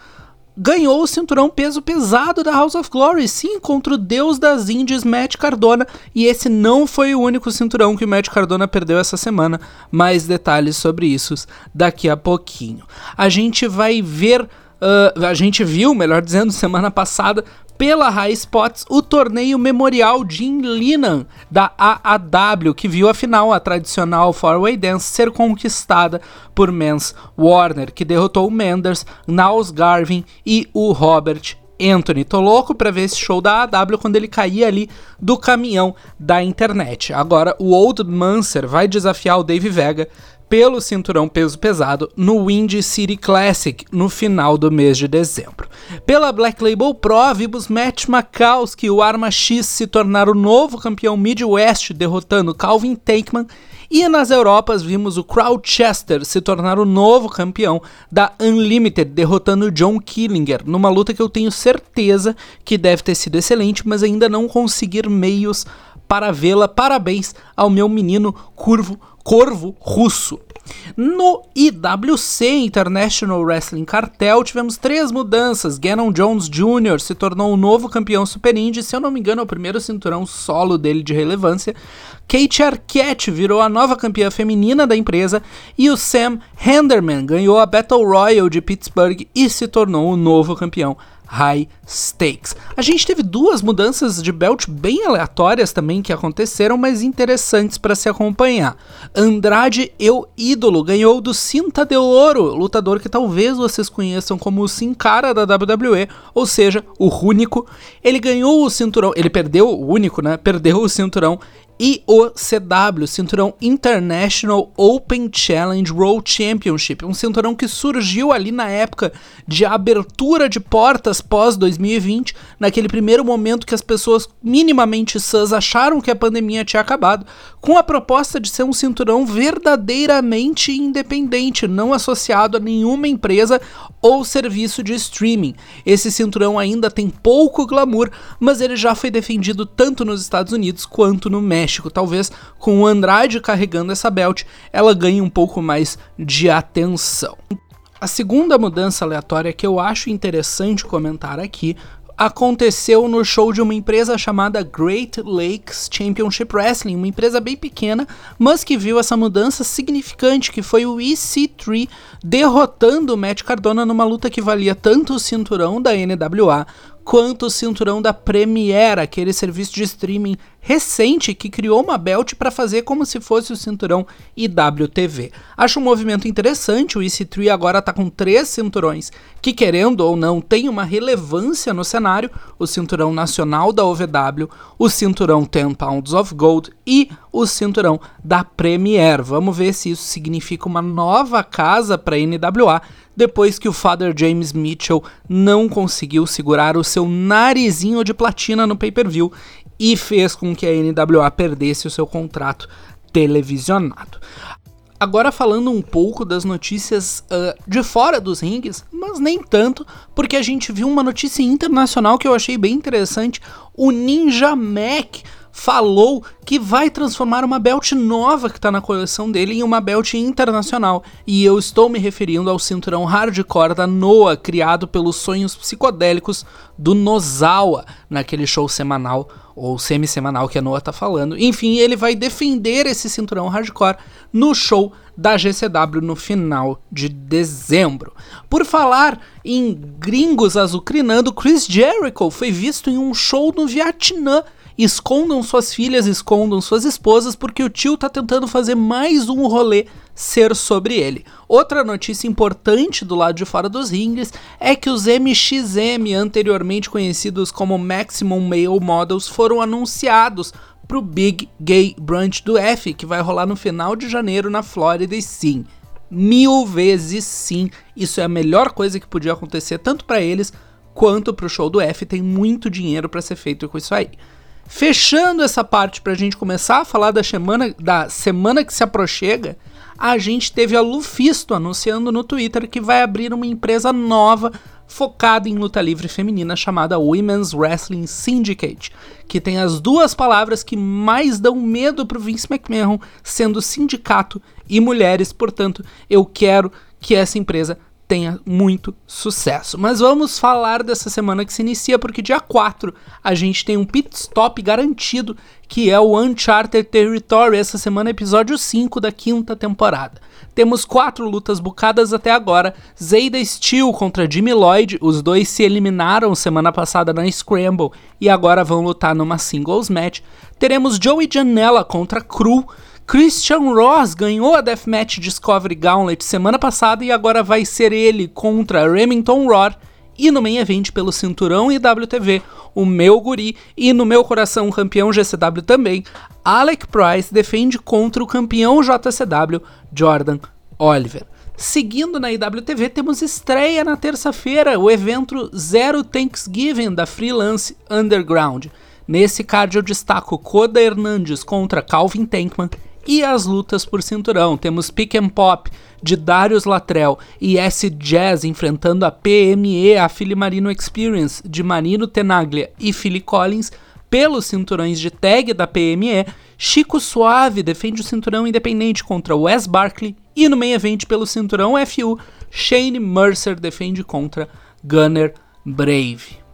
ganhou o cinturão peso pesado da House of Glory, sim, contra o deus das Indies, Matt Cardona, e esse não foi o único cinturão que o Matt Cardona perdeu essa semana. Mais detalhes sobre isso daqui a pouquinho. A gente vai ver Uh, a gente viu, melhor dizendo, semana passada, pela High Spots o torneio memorial Jim Linan da AAW, que viu a final, a tradicional Four-Way Dance, ser conquistada por Mans Warner, que derrotou o Menders, Niles Garvin e o Robert Anthony. Tô louco pra ver esse show da AW quando ele cair ali do caminhão da internet. Agora, o Old Manser vai desafiar o Dave Vega pelo cinturão peso pesado no Windy City Classic no final do mês de dezembro. Pela Black Label Pro, vimos Matt Makowski e o Arma X se tornar o novo campeão Midwest, derrotando Calvin Tankman. E nas Europas vimos o Crowchester se tornar o novo campeão da Unlimited, derrotando John Killinger, numa luta que eu tenho certeza que deve ter sido excelente, mas ainda não conseguir meios para vê-la. Parabéns ao meu menino curvo corvo russo. No IWC International Wrestling Cartel tivemos três mudanças. Gannon Jones Jr. se tornou o novo campeão Super Indy, se eu não me engano, é o primeiro cinturão solo dele de relevância. Kate Arquette virou a nova campeã feminina da empresa e o Sam Henderman ganhou a Battle Royal de Pittsburgh e se tornou o novo campeão high stakes. A gente teve duas mudanças de belt bem aleatórias também que aconteceram, mas interessantes para se acompanhar. Andrade Eu Ídolo ganhou do Cinta de Ouro, lutador que talvez vocês conheçam como o Sin Cara da WWE, ou seja, o único. Ele ganhou o cinturão, ele perdeu o único, né? Perdeu o cinturão IOCW, Cinturão International Open Challenge World Championship, um cinturão que surgiu ali na época de abertura de portas pós 2020, naquele primeiro momento que as pessoas minimamente sãs acharam que a pandemia tinha acabado, com a proposta de ser um cinturão verdadeiramente independente, não associado a nenhuma empresa ou serviço de streaming. Esse cinturão ainda tem pouco glamour, mas ele já foi defendido tanto nos Estados Unidos quanto no México. Talvez com o Andrade carregando essa belt, ela ganhe um pouco mais de atenção. A segunda mudança aleatória que eu acho interessante comentar aqui aconteceu no show de uma empresa chamada Great Lakes Championship Wrestling, uma empresa bem pequena, mas que viu essa mudança significante, que foi o EC3 derrotando o Matt Cardona numa luta que valia tanto o cinturão da NWA quanto o cinturão da Premiere, aquele serviço de streaming recente que criou uma belt para fazer como se fosse o cinturão IWTV. Acho um movimento interessante, o EC3 agora tá com três cinturões que, querendo ou não, tem uma relevância no cenário: o cinturão nacional da OVW, o cinturão 10 Pounds of Gold e o cinturão da Premier. Vamos ver se isso significa uma nova casa para NWA depois que o Father James Mitchell não conseguiu segurar o seu narizinho de platina no pay-per-view e fez com que a NWA perdesse o seu contrato televisionado. Agora falando um pouco das notícias uh, de fora dos rings, mas nem tanto, porque a gente viu uma notícia internacional que eu achei bem interessante. O Ninja Mac falou que vai transformar uma belt nova que está na coleção dele em uma belt internacional. E eu estou me referindo ao cinturão hardcore da Noah, criado pelos sonhos psicodélicos do Nozawa, naquele show semanal ou semi-semanal que a Noah tá falando. Enfim, ele vai defender esse cinturão hardcore no show da GCW no final de dezembro. Por falar em gringos azucrinando, Chris Jericho foi visto em um show no Vietnã escondam suas filhas, escondam suas esposas, porque o tio tá tentando fazer mais um rolê ser sobre ele. Outra notícia importante do lado de fora dos rings é que os MXM, anteriormente conhecidos como Maximum Male Models, foram anunciados pro Big Gay Brunch do F, que vai rolar no final de janeiro na Flórida, e sim, mil vezes sim, isso é a melhor coisa que podia acontecer tanto para eles quanto pro show do F, tem muito dinheiro para ser feito com isso aí. Fechando essa parte para a gente começar a falar da semana, da semana que se aproxima, a gente teve a Lufisto anunciando no Twitter que vai abrir uma empresa nova focada em luta livre feminina chamada Women's Wrestling Syndicate, que tem as duas palavras que mais dão medo pro Vince McMahon, sendo sindicato e mulheres, portanto, eu quero que essa empresa tenha muito sucesso. Mas vamos falar dessa semana que se inicia, porque dia 4 a gente tem um pit stop garantido, que é o Uncharted Territory, essa semana, episódio 5 da quinta temporada. Temos quatro lutas bucadas até agora: Zayda Steel contra Jimmy Lloyd, os dois se eliminaram semana passada na Scramble e agora vão lutar numa singles match. Teremos Joey Janela contra Cru. Christian Ross ganhou a Deathmatch Discovery Gauntlet semana passada e agora vai ser ele contra Remington Roar e no main event pelo cinturão IWTV, o meu guri e no meu coração campeão GCW também, Alec Price defende contra o campeão JCW Jordan Oliver. Seguindo na IWTV, temos estreia na terça-feira, o evento Zero Thanksgiving da Freelance Underground. Nesse card eu destaco Koda Hernandes contra Calvin Tankman e as lutas por cinturão. Temos Pick and Pop de Darius Latrell e S Jazz enfrentando a PME, a Philly Marino Experience de Marino Tenaglia e Philly Collins pelos cinturões de tag da PME. Chico Suave defende o cinturão independente contra Wes Barkley e no main event pelo cinturão FU, Shane Mercer defende contra Gunner Brave.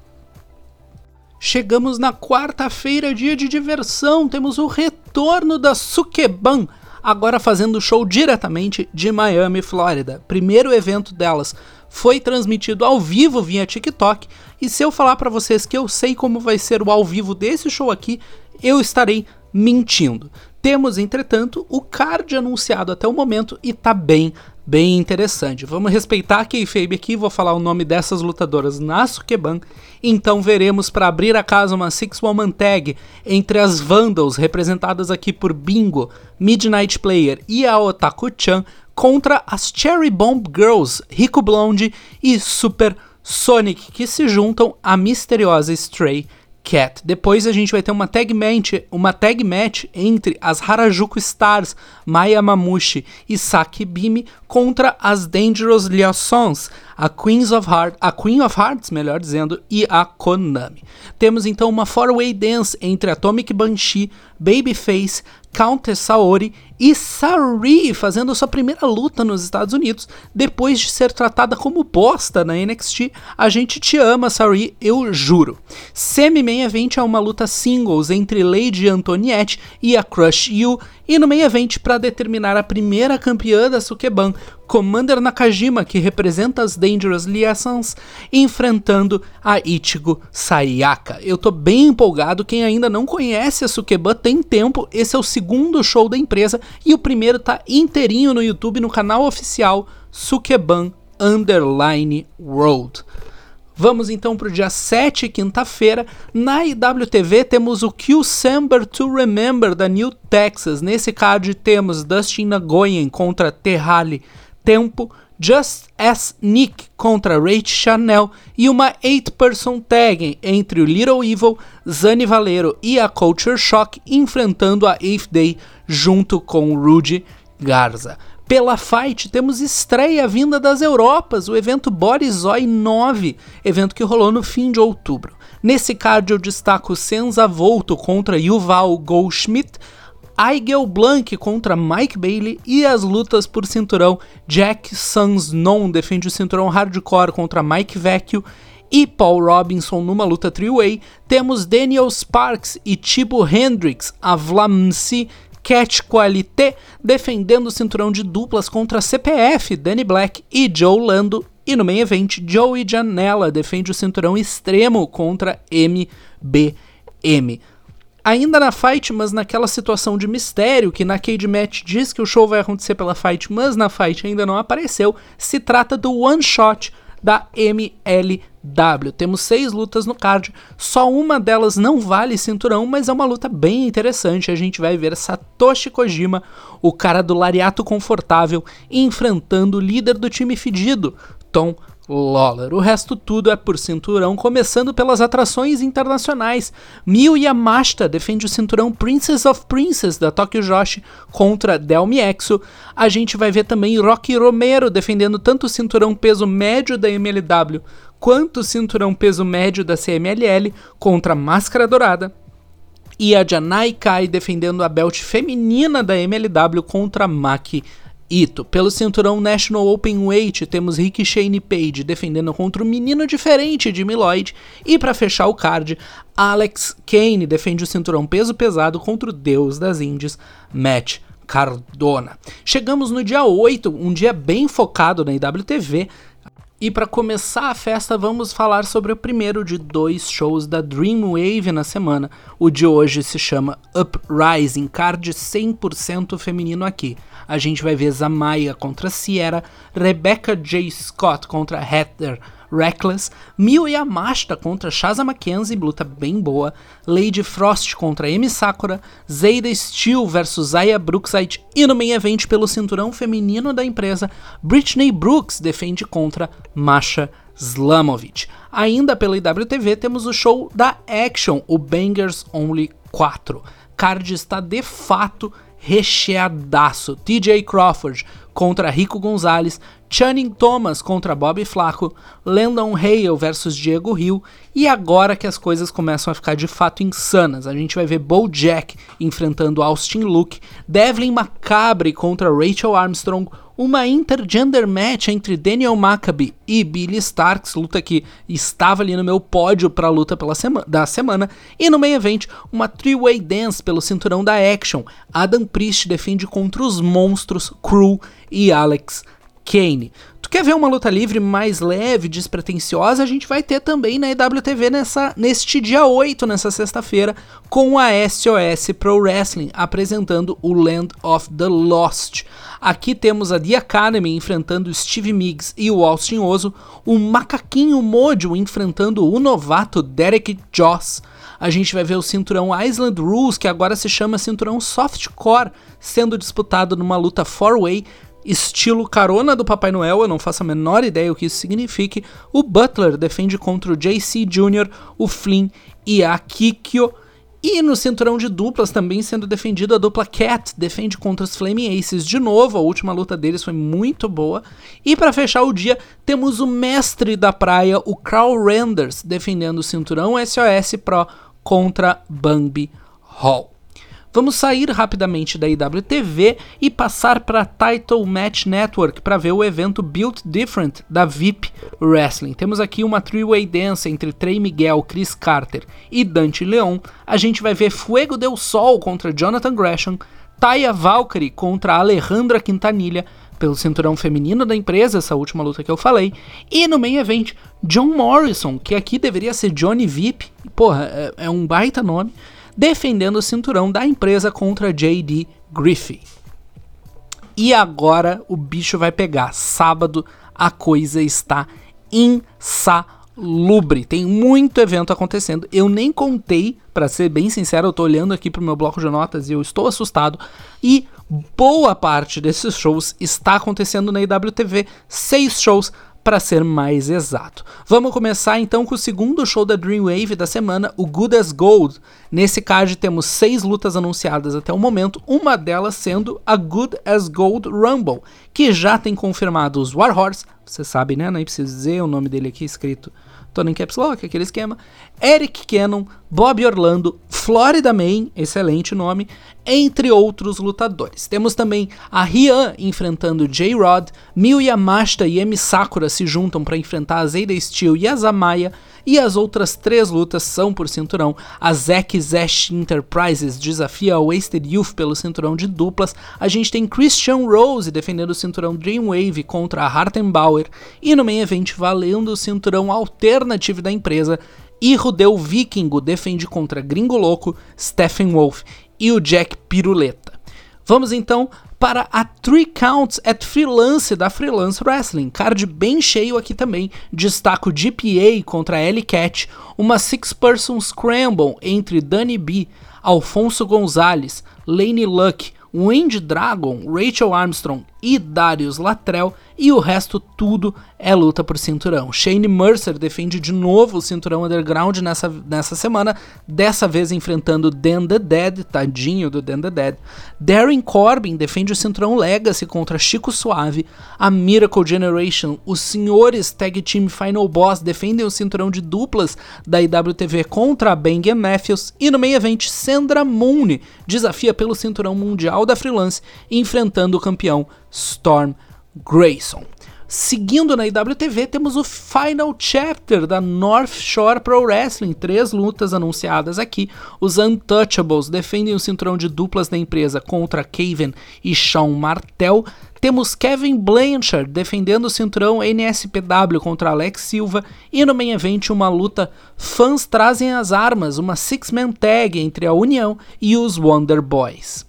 Chegamos na quarta-feira, dia de diversão. Temos o retorno da Sukeban, agora fazendo show diretamente de Miami, Flórida. Primeiro evento delas foi transmitido ao vivo via TikTok. E se eu falar para vocês que eu sei como vai ser o ao vivo desse show aqui, eu estarei mentindo. Temos, entretanto, o card anunciado até o momento e tá bem bem interessante. Vamos respeitar a kayfabe aqui, vou falar o nome dessas lutadoras na Sukeban. Então veremos para abrir a casa uma six-woman tag entre as Vandals, representadas aqui por Bingo, Midnight Player e a Otaku-chan, contra as Cherry Bomb Girls, Rico Blonde e Super Sonic, que se juntam à misteriosa Stray Cat. Depois a gente vai ter uma tag match, uma tag match entre as Harajuku Stars, Maya Mamushi e Saki Bimi contra as Dangerous Liaisons, a Queens of Heart, a Queen of Hearts, melhor dizendo, e a Konami. Temos então uma four-way dance entre Atomic Banshee, Babyface, Countess Saori e Sari fazendo sua primeira luta nos Estados Unidos depois de ser tratada como bosta na NXT. A gente te ama, Sari, eu juro. Semi-main event é uma luta singles entre Lady Antoniette e a Crush You E no meio evento, para determinar a primeira campeã da Sukeban, Commander Nakajima, que representa as Dangerous Liaisons, enfrentando a Ichigo Sayaka. Eu tô bem empolgado, quem ainda não conhece a Sukeban tem tempo, esse é o segundo show da empresa e o primeiro tá inteirinho no YouTube, no canal oficial Sukeban Underline World. Vamos então para o dia 7, quinta-feira. Na IWTV temos o Q-Sember to Remember da New Texas. Nesse card temos Dustin Nagoyen contra Terrali Tempo, Just As Nick contra Rach Chanel e uma 8-person tag entre o Little Evil, Zani Valero e a Culture Shock enfrentando a Eighth Day junto com Rudy Garza. Pela Fight temos estreia vinda das Europas, o evento Borizoi 9, evento que rolou no fim de outubro. Nesse card eu destaco Senza Volto contra Yuval Goldschmidt, Aigel Blanc contra Mike Bailey e as lutas por cinturão Jack Non defende o cinturão hardcore contra Mike Vecchio e Paul Robinson numa luta three-way. Temos Daniel Sparks e Tibo a Catch Qualité defendendo o cinturão de duplas contra CPF, Danny Black e Joe Lando. E no main event, Joey Janela defende o cinturão extremo contra MBM. Ainda na fight, mas naquela situação de mistério que na Cage Match diz que o show vai acontecer pela fight, mas na fight ainda não apareceu, se trata do one shot da MLW. Temos seis lutas no card, só uma delas não vale cinturão, mas é uma luta bem interessante. A gente vai ver Satoshi Kojima, o cara do lariato confortável, enfrentando o líder do time fedido, Tom Lawler. O resto tudo é por cinturão, começando pelas atrações internacionais. Miyu Yamashita defende o cinturão Princess of Princess da Tokyo Joshi contra Delmi Exo. A gente vai ver também Rocky Romero defendendo tanto o cinturão peso médio da MLW quanto cinturão peso médio da CMLL contra Máscara Dourada. E a Janai Kai defendendo a belt feminina da MLW contra Maki Ito. Pelo cinturão National Open Weight, temos Rick Shane Page defendendo contra o menino diferente de Lloyd. E para fechar o card, Alex Kane defende o cinturão peso pesado contra o deus das Índias, Matt Cardona. Chegamos no dia 8, um dia bem focado na IWTV, e para começar a festa, vamos falar sobre o primeiro de dois shows da Dreamwave na semana. O de hoje se chama Uprising, card 100% feminino aqui. A gente vai ver Zamaya contra Sierra, Rebecca J. Scott contra Heather Reckless, Miu Yamashita contra Shaza Mackenzie, luta bem boa, Lady Frost contra Emi Sakura, Zayda Steel versus Aya Brookside e no main event pelo cinturão feminino da empresa, Britney Brooks defende contra Masha Slamovic. Ainda pela IWTV temos o show da Action, o Bangers Only 4. Card está de fato recheadaço. TJ Crawford contra Rico Gonzalez, Channing Thomas contra Bob Flaco, Landon Hale versus Diego Hill, e agora que as coisas começam a ficar de fato insanas, a gente vai ver Jack enfrentando Austin Luke, Devlin Macabre contra Rachel Armstrong, uma intergender match entre Daniel Maccabi e Billy Starks, luta que estava ali no meu pódio para a luta pela sema da semana, e no main event, uma three-way dance pelo cinturão da Action. Adam Priest defende contra os monstros Crew e Alex Kane. Tu quer ver uma luta livre mais leve, despretensiosa? A gente vai ter também na EWTV nessa, neste dia 8, nessa sexta-feira, com a SOS Pro Wrestling apresentando o Land of the Lost. Aqui temos a The Academy enfrentando Steve Miggs e o Austin Ozo, o Macaquinho Mojo enfrentando o novato Derek Joss. A gente vai ver o cinturão Island Rules, que agora se chama cinturão Softcore, sendo disputado numa luta four-way estilo carona do Papai Noel, eu não faço a menor ideia o que isso signifique. O Butler defende contra o JC Jr., o Flynn e a Kikyo. E no cinturão de duplas também sendo defendido a dupla Cat, defende contra os Flaming Aces de novo, a última luta deles foi muito boa. E para fechar o dia, temos o mestre da praia, o Carl Renders, defendendo o cinturão SOS Pro contra Bambi Hall. Vamos sair rapidamente da IWTV e passar para Title Match Network para ver o evento Built Different da VIP Wrestling. Temos aqui uma three-way dance entre Trey Miguel, Chris Carter e Dante Leon. A gente vai ver Fuego del Sol contra Jonathan Gresham, Taya Valkyrie contra Alejandra Quintanilha pelo cinturão feminino da empresa, essa última luta que eu falei. E no main event, John Morrison, que aqui deveria ser Johnny VIP, porra, é, é um baita nome, defendendo o cinturão da empresa contra J.D. Griffey. E agora o bicho vai pegar. Sábado a coisa está insalubre. Tem muito evento acontecendo. Eu nem contei, para ser bem sincero, eu tô olhando aqui pro meu bloco de notas e eu estou assustado. E boa parte desses shows está acontecendo na IWTV. Seis shows para ser mais exato. Vamos começar então com o segundo show da Dreamwave da semana, o Good as Gold. Nesse card temos seis lutas anunciadas até o momento, uma delas sendo a Good as Gold Rumble, que já tem confirmado os Warhorse, você sabe né, nem preciso dizer o nome dele aqui escrito Tony Caps Lock, aquele esquema. Eric Cannon, Bob Orlando, Florida Man, excelente nome, entre outros lutadores. Temos também a Rian enfrentando J-Rod, Miyu Yamashita e Emi Sakura se juntam para enfrentar a Zayda Steel e a Zamaya, e as outras três lutas são por cinturão. A Zack Zash Enterprises desafia a Wasted Youth pelo cinturão de duplas. A gente tem Christian Rose defendendo cinturão Dreamwave contra a Hartenbauer. E no main event valendo o cinturão alternativo da empresa. E Rudeu Vikingo defende contra Gringo Louco, Stephen Wolf e o Jack Piruleta. Vamos então para a Three Counts at Freelance da Freelance Wrestling. Card bem cheio aqui também. Destaco GPA contra Ellie Cat, uma Six-Person Scramble entre Danny B, Alfonso Gonzalez, Lane Luck, Wendy Dragon, Rachel Armstrong e Darius Latrell, e o resto tudo é luta por cinturão. Shane Mercer defende de novo o cinturão underground nessa, nessa semana, dessa vez enfrentando Dan the Dead, tadinho do Dan the Dead. Darren Corbin defende o cinturão Legacy contra Chico Suave. A Miracle Generation, os senhores Tag Team Final Boss defendem o cinturão de duplas da IWTV contra Bang Matthews. E no meio evento, Sandra Moon desafia pelo cinturão mundial da Freelance, enfrentando o campeão Storm Grayson. Seguindo na IWTV, temos o Final Chapter da North Shore Pro Wrestling. Três lutas anunciadas aqui. Os Untouchables defendem o cinturão de duplas da empresa contra Kaven e Shawn Martel. Temos Kevin Blanchard defendendo o cinturão NSPW contra Alex Silva. E no main event, uma luta Fãs Trazem as Armas, uma six-man tag entre a União e os Wonder Boys.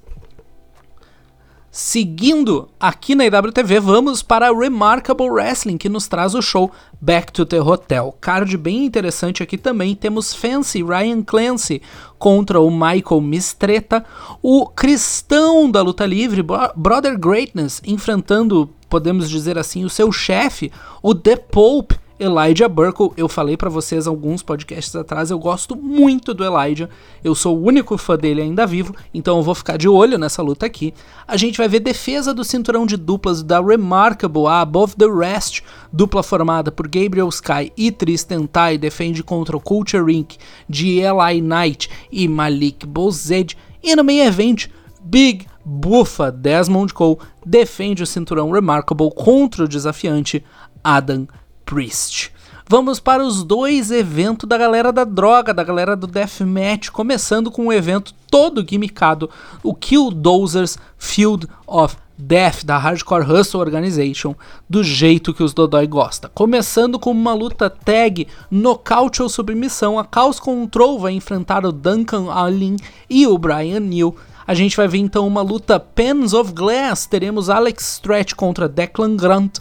Seguindo aqui na IWTV, vamos para Remarkable Wrestling, que nos traz o show Back to the Hotel. Card bem interessante aqui também. Temos Fancy Ryan Clancy contra o Michael Mistreta. O cristão da luta livre, Brother Greatness, enfrentando, podemos dizer assim, o seu chefe, o The Pope Elijah Burkle, eu falei para vocês alguns podcasts atrás, eu gosto muito do Elijah, eu sou o único fã dele ainda vivo, então eu vou ficar de olho nessa luta aqui. A gente vai ver defesa do cinturão de duplas da Remarkable, a Above the Rest, dupla formada por Gabriel Sky e Tristan Tai, defende contra o Culture Inc. de Eli Knight e Malik Bozed, e no main event, Big Buffa Desmond Cole defende o cinturão Remarkable contra o desafiante Adam Priest. Vamos para os dois eventos da galera da droga, da galera do Deathmatch, começando com um evento todo gimmickado, o Killdozers Field of Death da Hardcore Hustle Organization, do jeito que os Dodói gosta. Começando com uma luta tag, nocaute ou submissão, a Chaos Control vai enfrentar o Duncan Allen e o Brian Neal. A gente vai ver então uma luta Pens of Glass, teremos Alex Stretch contra Declan Grant,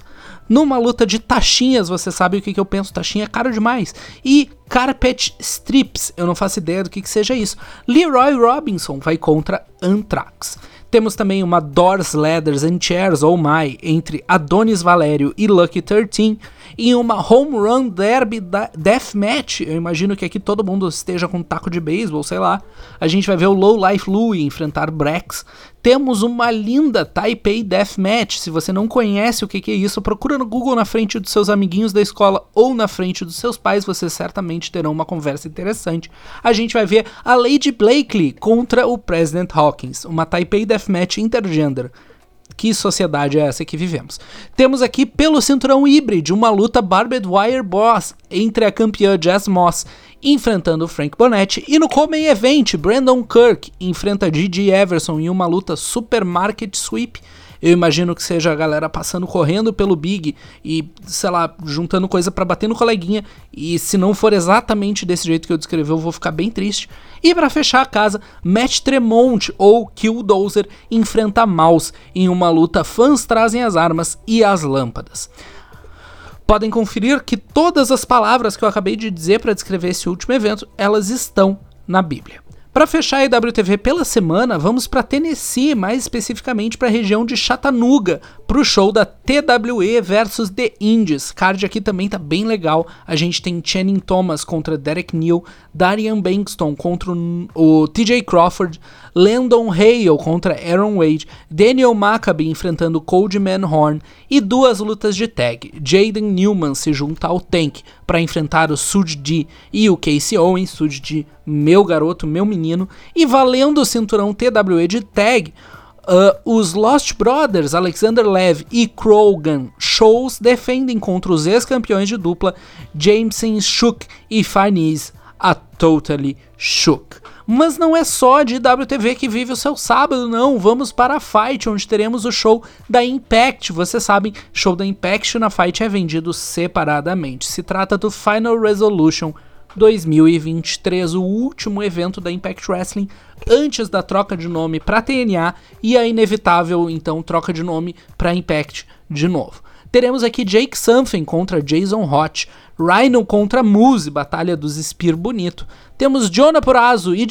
numa luta de taxinhas, você sabe o que, que eu penso, taxinha é caro demais. E Carpet Strips, eu não faço ideia do que, que seja isso. Leroy Robinson vai contra Anthrax. Temos também uma Doors, Leathers and Chairs, oh my, entre Adonis Valério e Lucky 13 em uma home run derby da deathmatch. Eu imagino que aqui todo mundo esteja com um taco de beisebol, sei lá. A gente vai ver o Low Life Louie enfrentar Brex. Temos uma linda Taipei Deathmatch. Se você não conhece o que, é isso, procura no Google na frente dos seus amiguinhos da escola ou na frente dos seus pais, vocês certamente terão uma conversa interessante. A gente vai ver a Lady Blakely contra o President Hawkins, uma Taipei Deathmatch intergender que sociedade é essa que vivemos? Temos aqui pelo cinturão híbrido uma luta Barbed Wire Boss entre a campeã Jess Moss enfrentando Frank Bonetti e no Come Event Brandon Kirk enfrenta Gigi Everson em uma luta Supermarket Sweep eu imagino que seja a galera passando correndo pelo Big e, sei lá, juntando coisa para bater no coleguinha. E se não for exatamente desse jeito que eu descrevi, eu vou ficar bem triste. E para fechar a casa, Matt Tremont ou Killdozer enfrenta Mouse em uma luta fãs trazem as armas e as lâmpadas. Podem conferir que todas as palavras que eu acabei de dizer para descrever esse último evento, elas estão na Bíblia. Para fechar a EWTV pela semana, vamos para Tennessee, mais especificamente para a região de Chattanooga, para o show da TWE versus The Indies. Card aqui também tá bem legal. A gente tem Channing Thomas contra Derek Neal, Darian Bankston contra o TJ Crawford, Landon Hale contra Aaron Wade, Daniel Maccabi enfrentando Coldman Horn e duas lutas de tag. Jaden Newman se junta ao Tank para enfrentar o Sud D e o Casey Owens, Sud D, meu garoto, meu menino, e valendo o cinturão TWE de tag. Uh, os Lost Brothers, Alexander Lev e Krogan Shows defendem contra os ex-campeões de dupla Jameson Shook e Farnese, a Totally Shook. Mas não é só de WTV que vive o seu sábado, não. Vamos para a Fight, onde teremos o show da Impact. Vocês sabem, show da Impact na Fight é vendido separadamente. Se trata do Final Resolution 2023, o último evento da Impact Wrestling antes da troca de nome para TNA e a inevitável então troca de nome para Impact de novo. Teremos aqui Jake Something contra Jason Hot, Rhino contra Moose, Batalha dos Spear Bonito. Temos Jonah Purazo e,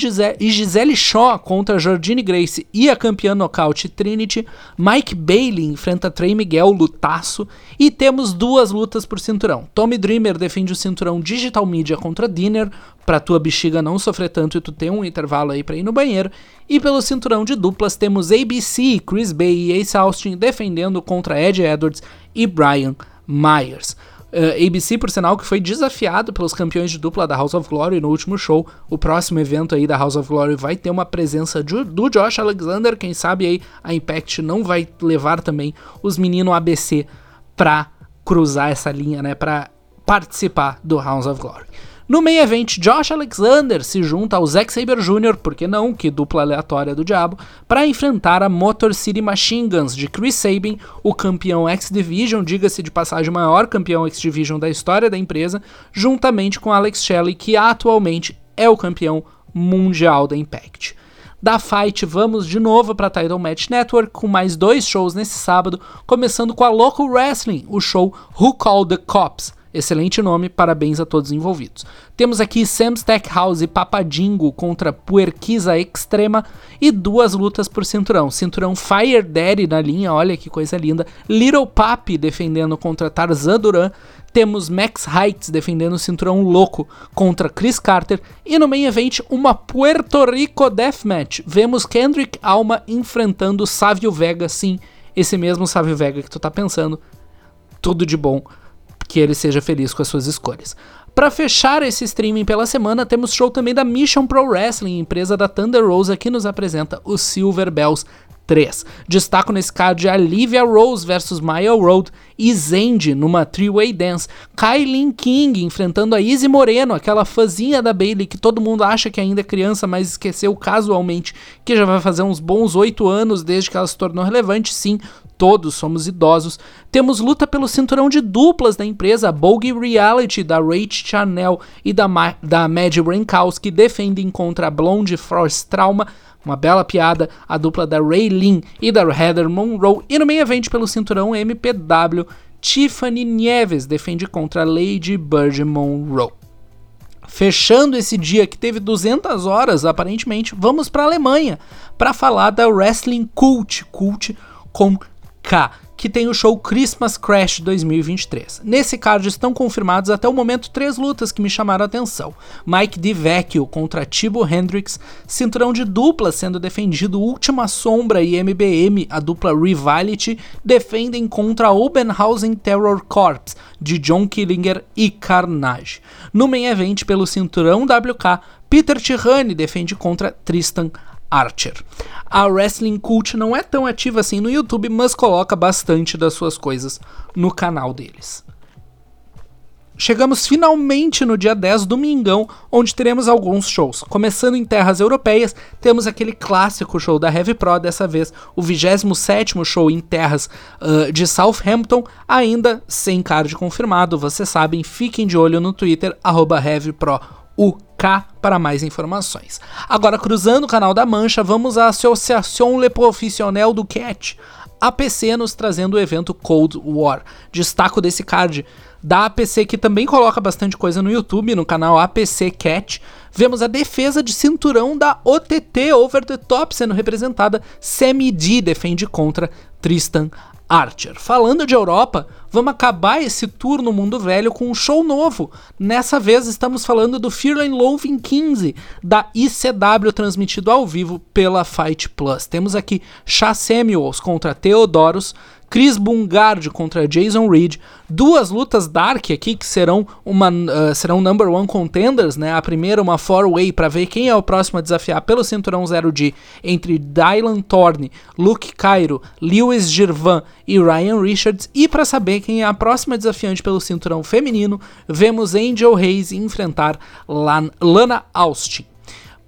Gisele Shaw contra Jordine Grace e a campeã nocaute Trinity. Mike Bailey enfrenta Trey Miguel, lutaço. E temos duas lutas por cinturão. Tommy Dreamer defende o cinturão Digital Media contra Dinner, pra tua bexiga não sofrer tanto e tu ter um intervalo aí pra ir no banheiro. E pelo cinturão de duplas temos ABC, Chris Bay e Ace Austin defendendo contra Ed Edwards e Brian Myers. Uh, eh, ABC, por sinal, que foi desafiado pelos campeões de dupla da House of Glory no último show. O próximo evento aí da House of Glory vai ter uma presença de, do Josh Alexander. Quem sabe aí a Impact não vai levar também os meninos ABC pra cruzar essa linha, né? Pra participar do House of Glory. No main event, Josh Alexander se junta ao Zack Saber Jr., por que não, que dupla aleatória do diabo, para enfrentar a Motor City Machine Guns de Chris Sabin, o campeão X-Division, diga-se de passagem, maior campeão X-Division da história da empresa, juntamente com Alex Shelley, que atualmente é o campeão mundial da Impact. Da Fight, vamos de novo para Title Match Network com mais dois shows nesse sábado, começando com a Local Wrestling, o show Who Called the Cops Excelente nome, parabéns a todos envolvidos. Temos aqui Sam Stackhouse e Papadingo contra Puerquiza Extrema e duas lutas por cinturão. Cinturão Fire Daddy na linha, olha que coisa linda. Little Papi defendendo contra Tarzan Duran. Temos Max Heights defendendo o cinturão louco contra Chris Carter. E no main event, uma Puerto Rico Deathmatch. Vemos Kendrick Alma enfrentando Savio Vega, sim, esse mesmo Savio Vega que tu tá pensando. Tudo de bom que ele seja feliz com as suas escolhas. Para fechar esse streaming pela semana, temos show também da Mission Pro Wrestling, empresa da Thunder Rosa, que nos apresenta o Silver Bells 3. Destaco nesse card a Livia Rose versus Maya Road e numa three-way dance. Kylie King enfrentando a Izzy Moreno, aquela fãzinha da Bailey que todo mundo acha que ainda é criança, mas esqueceu casualmente que já vai fazer uns bons 8 anos desde que ela se tornou relevante. Sim, todos somos idosos. Temos luta pelo cinturão de duplas da empresa Bogie Reality, da Rach Chanel e da, Ma da Mad Rankowski defendem contra a Blonde Force Trauma. Uma bela piada, a dupla da Ray e da Heather Monroe. E no meio evento pelo cinturão MPW, Tiffany Nieves defende contra Lady Bird Monroe. Fechando esse dia que teve 200 horas, aparentemente, vamos para a Alemanha para falar da Wrestling Cult, Cult com K que tem o show Christmas Crash 2023. Nesse card estão confirmados até o momento três lutas que me chamaram a atenção. Mike DiVecchio contra Tibo Hendrix, cinturão de dupla sendo defendido Última Sombra e MBM, a dupla Rivality, defendem contra Obenhausen Terror Corps, de John Killinger e Carnage. No main event pelo cinturão WK, Peter Tirani defende contra Tristan Archer. A Wrestling Cult não é tão ativa assim no YouTube, mas coloca bastante das suas coisas no canal deles. Chegamos finalmente no dia 10, domingão, onde teremos alguns shows. Começando em terras europeias, temos aquele clássico show da Heavy Pro, dessa vez o 27 show em terras uh, de Southampton, ainda sem card confirmado. Vocês sabem, fiquem de olho no Twitter, HeavyProUK para mais informações. Agora, cruzando o canal da Mancha, vamos à Associação Le Professionnel do Cat, APC nos trazendo o evento Cold War. Destaco desse card da APC, que também coloca bastante coisa no YouTube, no canal APC Cat, vemos a defesa de cinturão da OTT Over the Top sendo representada. Semi D defende contra Tristan Archer. Falando de Europa, vamos acabar esse tour no mundo velho com um show novo. Nessa vez estamos falando do Fear and Loathing 15 da ICW transmitido ao vivo pela Fight Plus. Temos aqui Chá Samuels contra Theodorus, Chris Bungard contra Jason Reed, duas lutas Dark aqui que serão uma uh, serão number one contenders, né? A primeira uma four way para ver quem é o próximo a desafiar pelo cinturão 0G entre Dylan Thorne, Luke Cairo, Lewis Girvan e Ryan Richards e para saber quem é a próxima desafiante pelo cinturão feminino, vemos Angel Hayes enfrentar Lan Lana Austin.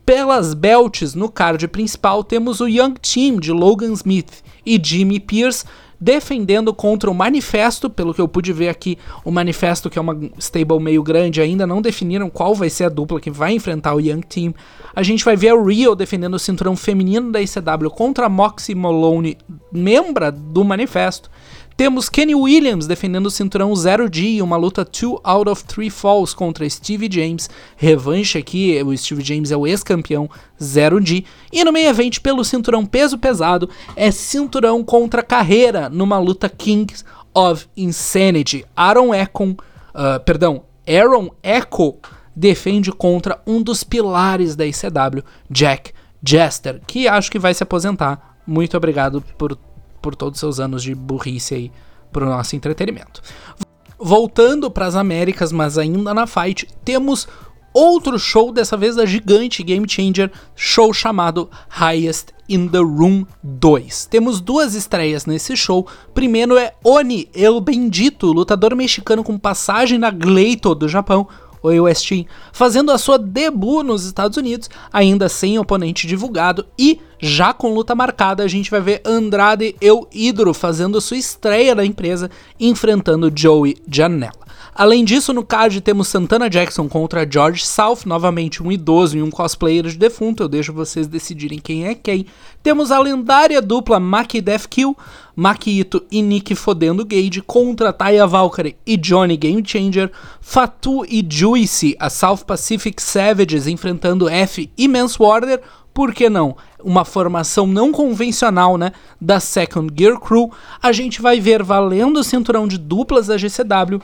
Pelas belts no card principal temos o Young Team de Logan Smith e Jimmy Pierce defendendo contra o Manifesto, pelo que eu pude ver aqui, o Manifesto, que é uma stable meio grande, ainda não definiram qual vai ser a dupla que vai enfrentar o Young Team. A gente vai ver a Rio defendendo o cinturão feminino da ICW contra a Moxie Malone, membra do Manifesto. Temos Kenny Williams defendendo o cinturão 0G, uma luta 2 out of 3 falls contra Steve James. Revanche aqui, o Steve James é o ex-campeão 0G. E no meio evento, pelo cinturão peso pesado, é cinturão contra carreira numa luta Kings of Insanity. Aaron Econ, uh, perdão, Aaron Echo defende contra um dos pilares da ICW, Jack Jester, que acho que vai se aposentar. Muito obrigado por por todos os seus anos de burrice aí pro nosso entretenimento. Voltando para as Américas, mas ainda na fight, temos outro show, dessa vez da gigante Game Changer, show chamado Highest in the Room 2. Temos duas estreias nesse show. Primeiro é Oni El Bendito, lutador mexicano com passagem na Gleito do Japão, o US Team, fazendo a sua debut nos Estados Unidos, ainda sem oponente divulgado e já com luta marcada, a gente vai ver Andrade El Hidro fazendo sua estreia na empresa, enfrentando Joey Janela. Além disso, no card temos Santana Jackson contra George South, novamente um idoso e um cosplayer de defunto, eu deixo vocês decidirem quem é quem. Temos a lendária dupla Maki Death Kill, Maki Ito e Nick Fodendo Gage contra Taya Valkyrie e Johnny Game Changer, Fatu e Juicy, a South Pacific Savages enfrentando F e Mance Warder, por que não? Uma formação não convencional, né, da Second Gear Crew, a gente vai ver valendo o cinturão de duplas da GCW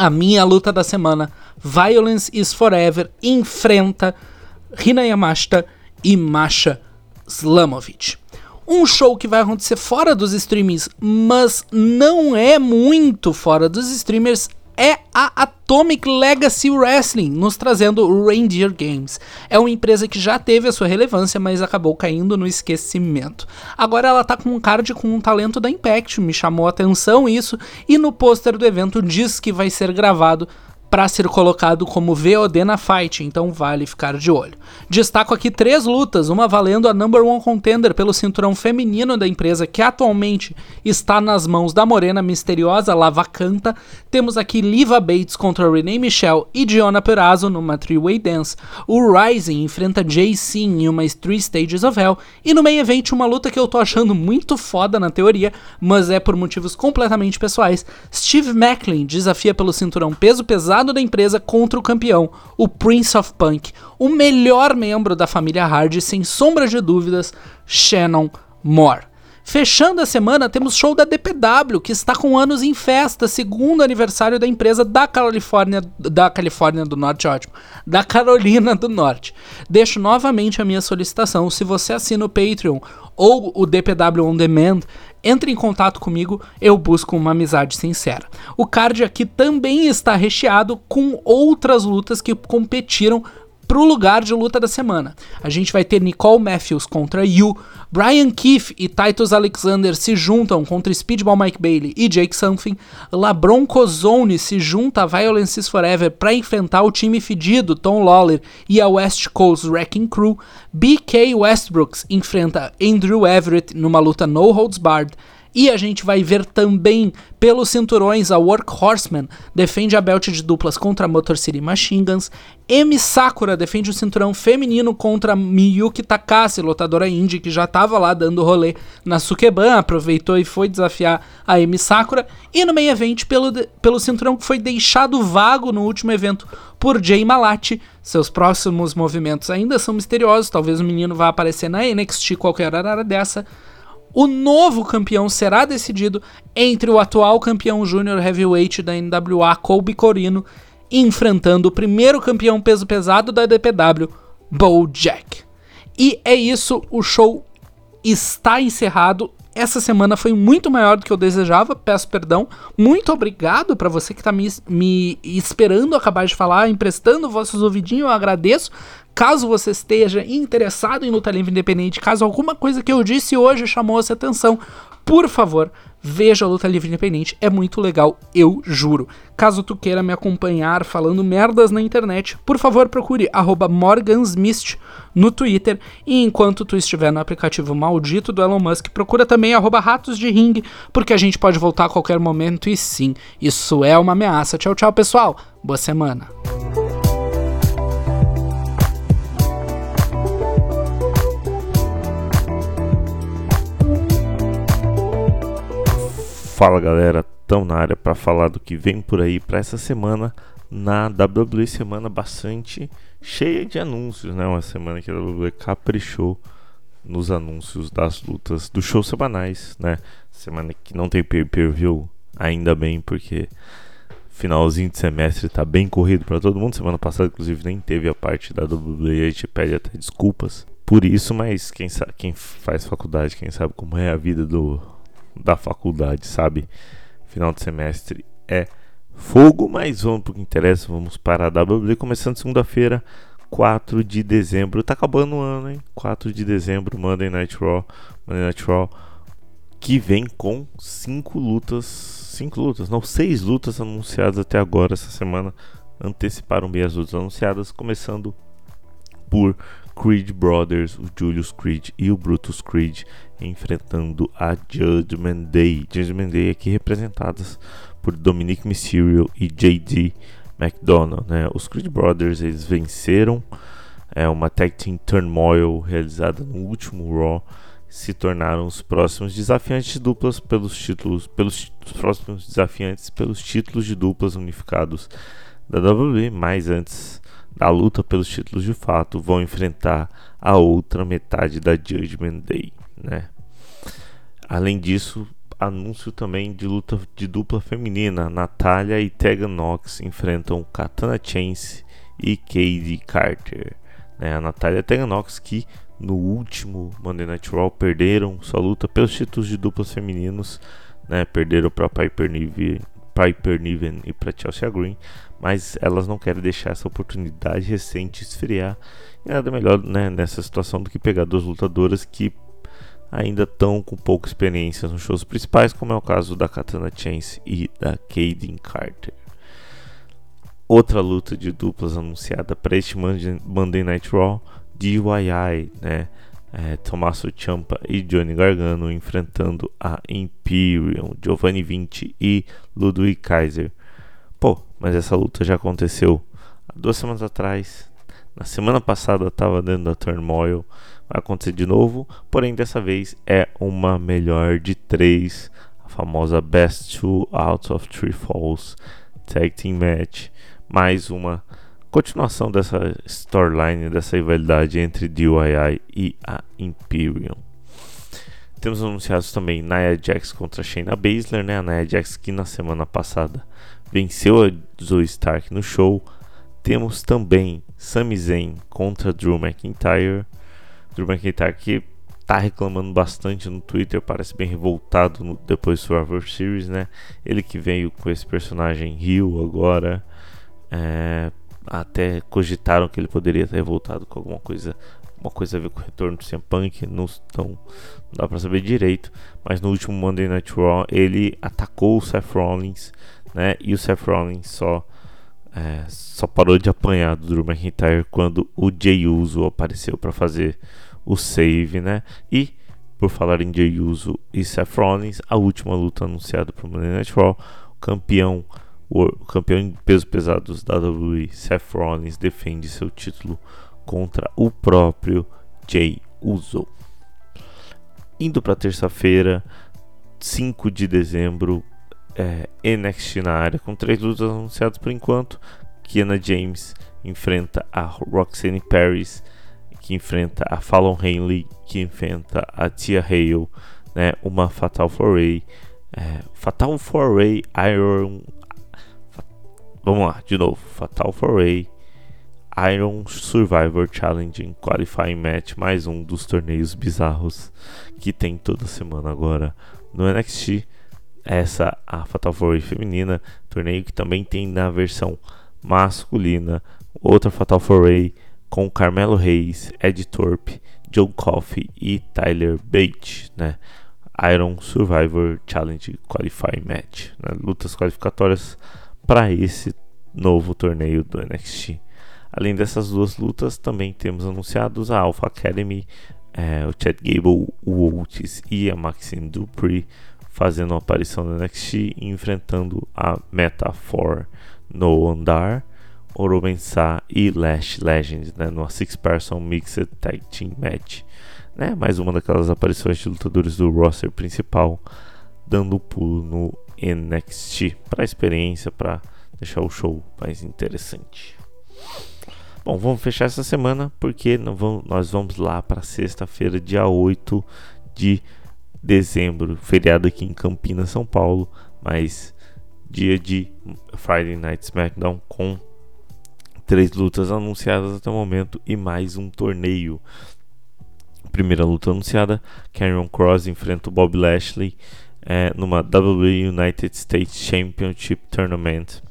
a minha luta da semana, Violence is Forever, enfrenta Rina Yamashita e Masha Slamovich. Um show que vai acontecer fora dos streamings, mas não é muito fora dos streamers, é a Atomic Legacy Wrestling, nos trazendo Reindeer Games. É uma empresa que já teve a sua relevância, mas acabou caindo no esquecimento. Agora ela tá com um card com um talento da Impact, me chamou a atenção isso, e no pôster do evento diz que vai ser gravado para ser colocado como VOD na fight, então vale ficar de olho. Destaco aqui três lutas, uma valendo a number one contender pelo cinturão feminino da empresa que atualmente está nas mãos da morena misteriosa Lavacanta. Temos aqui Liva Bates contra Renee Michelle e Diona Perazzo numa three-way dance. O Rising enfrenta Sin em uma Three Stages of Hell. E no main event uma luta que eu tô achando muito foda na teoria, mas é por motivos completamente pessoais. Steve Macklin desafia pelo cinturão peso pesado lado da empresa contra o campeão, o Prince of Punk, o melhor membro da família Hard, sem sombra de dúvidas, Shannon Moore. Fechando a semana, temos show da DPW, que está com anos em festa, segundo aniversário da empresa da Califórnia, da Califórnia do Norte, ótimo, da Carolina do Norte. Deixo novamente a minha solicitação, se você assina o Patreon ou o DPW On Demand, entre em contato comigo, eu busco uma amizade sincera. O card aqui também está recheado com outras lutas que competiram pro lugar de luta da semana. A gente vai ter Nicole Matthews contra Yu, Brian Keefe e Titus Alexander se juntam contra Speedball Mike Bailey e Jake Something, LaBron Cozzone se junta a Violences Forever para enfrentar o time fedido Tom Lawler e a West Coast Wrecking Crew, BK Westbrooks enfrenta Andrew Everett numa luta no holds barred, e a gente vai ver também pelos cinturões a Workhorseman defende a belt de duplas contra Motor City Machine Guns. M Sakura defende o cinturão feminino contra Miyuki Takase, lutadora indie que já estava lá dando rolê na Sukeban, aproveitou e foi desafiar a M Sakura. E no main event pelo, pelo cinturão que foi deixado vago no último evento por Jay Malati. Seus próximos movimentos ainda são misteriosos, talvez o menino vá aparecer na NXT qualquer hora dessa o novo campeão será decidido entre o atual campeão júnior heavyweight da NWA, Colby Corino, enfrentando o primeiro campeão peso pesado da DPW, Jack. E é isso, o show está encerrado. Essa semana foi muito maior do que eu desejava, peço perdão. Muito obrigado para você que está me, me, esperando acabar de falar, emprestando vossos ouvidinhos, eu agradeço. Caso você esteja interessado em luta livre independente, caso alguma coisa que eu disse hoje chamou a sua atenção, por favor, veja a luta livre independente, é muito legal, eu juro. Caso tu queira me acompanhar falando merdas na internet, por favor procure morgansmist no Twitter e enquanto tu estiver no aplicativo maldito do Elon Musk, procura também ratos de ring, porque a gente pode voltar a qualquer momento e sim, isso é uma ameaça. Tchau, tchau, pessoal. Boa semana. Fala galera, tão na área para falar do que vem por aí para essa semana na WWE semana bastante cheia de anúncios, né? Uma semana que a WWE caprichou nos anúncios das lutas dos shows semanais, né? Semana que não tem pay-per-view, ainda bem, porque finalzinho de semestre tá bem corrido para todo mundo. Semana passada, inclusive, nem teve a parte da WWE, a gente pede até desculpas por isso, mas quem, sabe, quem faz faculdade, quem sabe como é a vida do da faculdade, sabe? Final de semestre é fogo, mas vamos pro que interessa, vamos para a WWE começando segunda-feira, 4 de dezembro. Tá acabando o ano, hein? 4 de dezembro, Monday Night Raw, Monday Night Raw que vem com cinco lutas, cinco lutas, não, seis lutas anunciadas até agora essa semana. Anteciparam bem as lutas anunciadas, começando por Creed Brothers, o Julius Creed e o Brutus Creed enfrentando a Judgment Day. Judgment Day aqui representadas por Dominic Mysterio e JD McDonough. Né? Os Creed Brothers eles venceram é, uma tag team turmoil realizada no último Raw. Se tornaram os próximos desafiantes de duplas pelos títulos, pelos próximos desafiantes pelos títulos de duplas unificados da WWE. Mas antes da luta pelos títulos de fato, vão enfrentar a outra metade da Judgment Day né? Além disso, anúncio também de luta de dupla feminina. Natália e Tegan Nox enfrentam Katana Chance e Katie Carter. Né? A Natália e Tegan Nox que no último Monday Night Raw perderam sua luta pelos títulos de duplas femininos. Né? Perderam para Piper Niven, Piper Niven e para Chelsea Green. Mas elas não querem deixar essa oportunidade recente esfriar. E nada melhor né, nessa situação do que pegar duas lutadoras que ainda estão com pouca experiência nos shows principais, como é o caso da Katana Chance e da Kaden Carter. Outra luta de duplas anunciada para este Monday Night Raw, DIY, né? É, Tommaso Ciampa e Johnny Gargano enfrentando a Imperium, Giovanni Vinci e Ludwig Kaiser. Pô, mas essa luta já aconteceu há duas semanas atrás. Na semana passada estava dentro da Turmoil acontecer de novo, porém dessa vez é uma melhor de três, a famosa Best Two Out of Three Falls Tag Team Match, mais uma continuação dessa storyline, dessa rivalidade entre DIY e a Imperium. Temos anunciados também Nia Jax contra Shayna Baszler, né? A Nia Jax que na semana passada venceu a Zoe Stark no show. Temos também Sami Zayn contra Drew McIntyre. Drew McIntyre que tá reclamando bastante no Twitter, parece bem revoltado no, depois do Survivor Series, né? Ele que veio com esse personagem Rio agora, é, até cogitaram que ele poderia ter voltado com alguma coisa uma coisa a ver com o retorno do CM Punk, não, não dá pra saber direito, mas no último Monday Night Raw ele atacou o Seth Rollins, né, e o Seth Rollins só, é, só parou de apanhar do Drew McIntyre quando o Jey Uso apareceu para fazer o save, né, e por falar em Jey Uso e Seth Rollins, a última luta anunciada para o Monday Night Raw, o campeão o campeão em peso pesados da WWE, Seth Rollins, defende seu título contra o próprio Jay Uso. Indo para terça-feira, 5 de dezembro, é, NXT na área, com três lutas anunciadas por enquanto. Kiana James enfrenta a Roxanne Paris, que enfrenta a Fallon Henley, que enfrenta a Tia Hale, né, uma Fatal 4 é, Fatal 4 Iron. Vamos lá, de novo. Fatal 4 Iron Survivor Challenge Qualifying Match, mais um dos torneios bizarros que tem toda semana agora no NXT. Essa a Fatal 4 feminina, torneio que também tem na versão masculina, outra Fatal 4 com Carmelo Reis, Ed Thorpe, Joe Coffey e Tyler Bate, né? Iron Survivor Challenge Qualifying Match, né? lutas qualificatórias para esse novo torneio do NXT. Além dessas duas lutas, também temos anunciados a Alpha Academy, é, o Chad Gable, o Otis e a Maxine Dupree fazendo uma aparição no NXT e enfrentando a Metafor no Andar, Orobensá e Lash Legends né, no Six Person Mixed Tag Team Match. Né, mais uma daquelas aparições de lutadores do roster principal dando o pulo no NXT para experiência, para deixar o show mais interessante. Bom, vamos fechar essa semana porque vamos, nós vamos lá para sexta-feira, dia 8 de dezembro, feriado aqui em Campinas, São Paulo, mas dia de Friday Night SmackDown com três lutas anunciadas até o momento e mais um torneio. Primeira luta anunciada: Karrion Cross enfrenta o Bob Lashley é, numa WWE United States Championship Tournament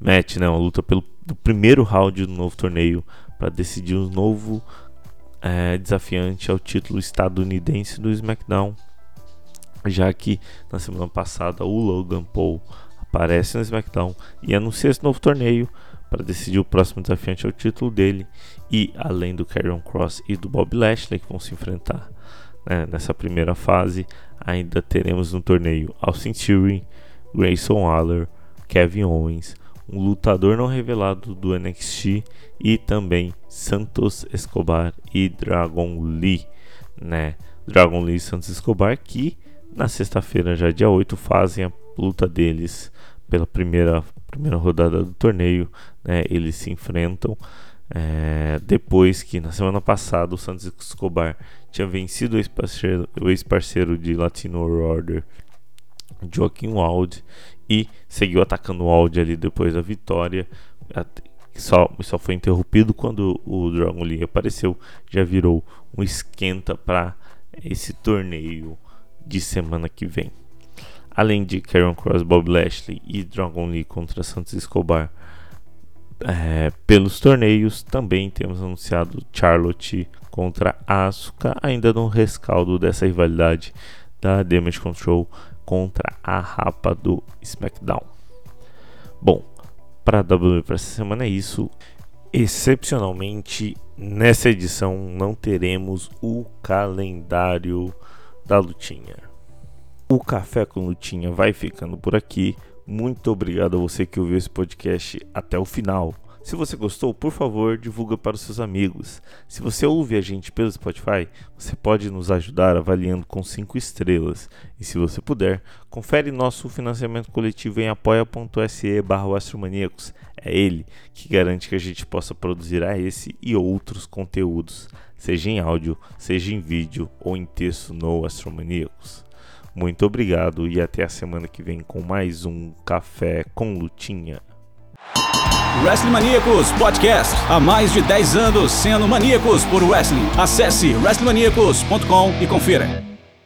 match, né, uma luta pelo primeiro round do novo torneio para decidir um novo é, desafiante ao título estadunidense do SmackDown, já que na semana passada o Logan Paul aparece no SmackDown e anuncia esse novo torneio para decidir o próximo desafiante ao título dele e além do Karrion Cross e do Bob Lashley que vão se enfrentar né, nessa primeira fase, ainda teremos no torneio Austin Theory, Grayson Waller, Kevin Owens, um lutador não revelado do NXT e também Santos Escobar e Dragon Lee, né? Dragon Lee e Santos Escobar que na sexta-feira, já dia 8, fazem a luta deles pela primeira, primeira rodada do torneio, né? Eles se enfrentam é, depois que na semana passada o Santos Escobar tinha vencido o ex-parceiro, ex-parceiro de Latino Order, Joaquim Wild, e seguiu atacando o Audi ali depois da vitória. Só, só foi interrompido quando o Dragon Lee apareceu. Já virou um esquenta para esse torneio de semana que vem. Além de Karen Cross, Bob Lashley e Dragon Lee contra Santos Escobar é, pelos torneios, também temos anunciado Charlotte contra Asuka, ainda no rescaldo dessa rivalidade da Damage Control contra a rapa do SmackDown. Bom, para a WWE para essa semana é isso. Excepcionalmente, nessa edição não teremos o calendário da lutinha. O Café com Lutinha vai ficando por aqui. Muito obrigado a você que ouviu esse podcast até o final. Se você gostou, por favor, divulga para os seus amigos. Se você ouve a gente pelo Spotify, você pode nos ajudar avaliando com 5 estrelas. E se você puder, confere nosso financiamento coletivo em apoia.se barra É ele que garante que a gente possa produzir a esse e outros conteúdos, seja em áudio, seja em vídeo ou em texto no Astromaníacos. Muito obrigado e até a semana que vem com mais um Café com Lutinha. Wrestling Maníacos Podcast. Há mais de 10 anos sendo maníacos por wrestling. Acesse wrestlingmaníacos.com e confira.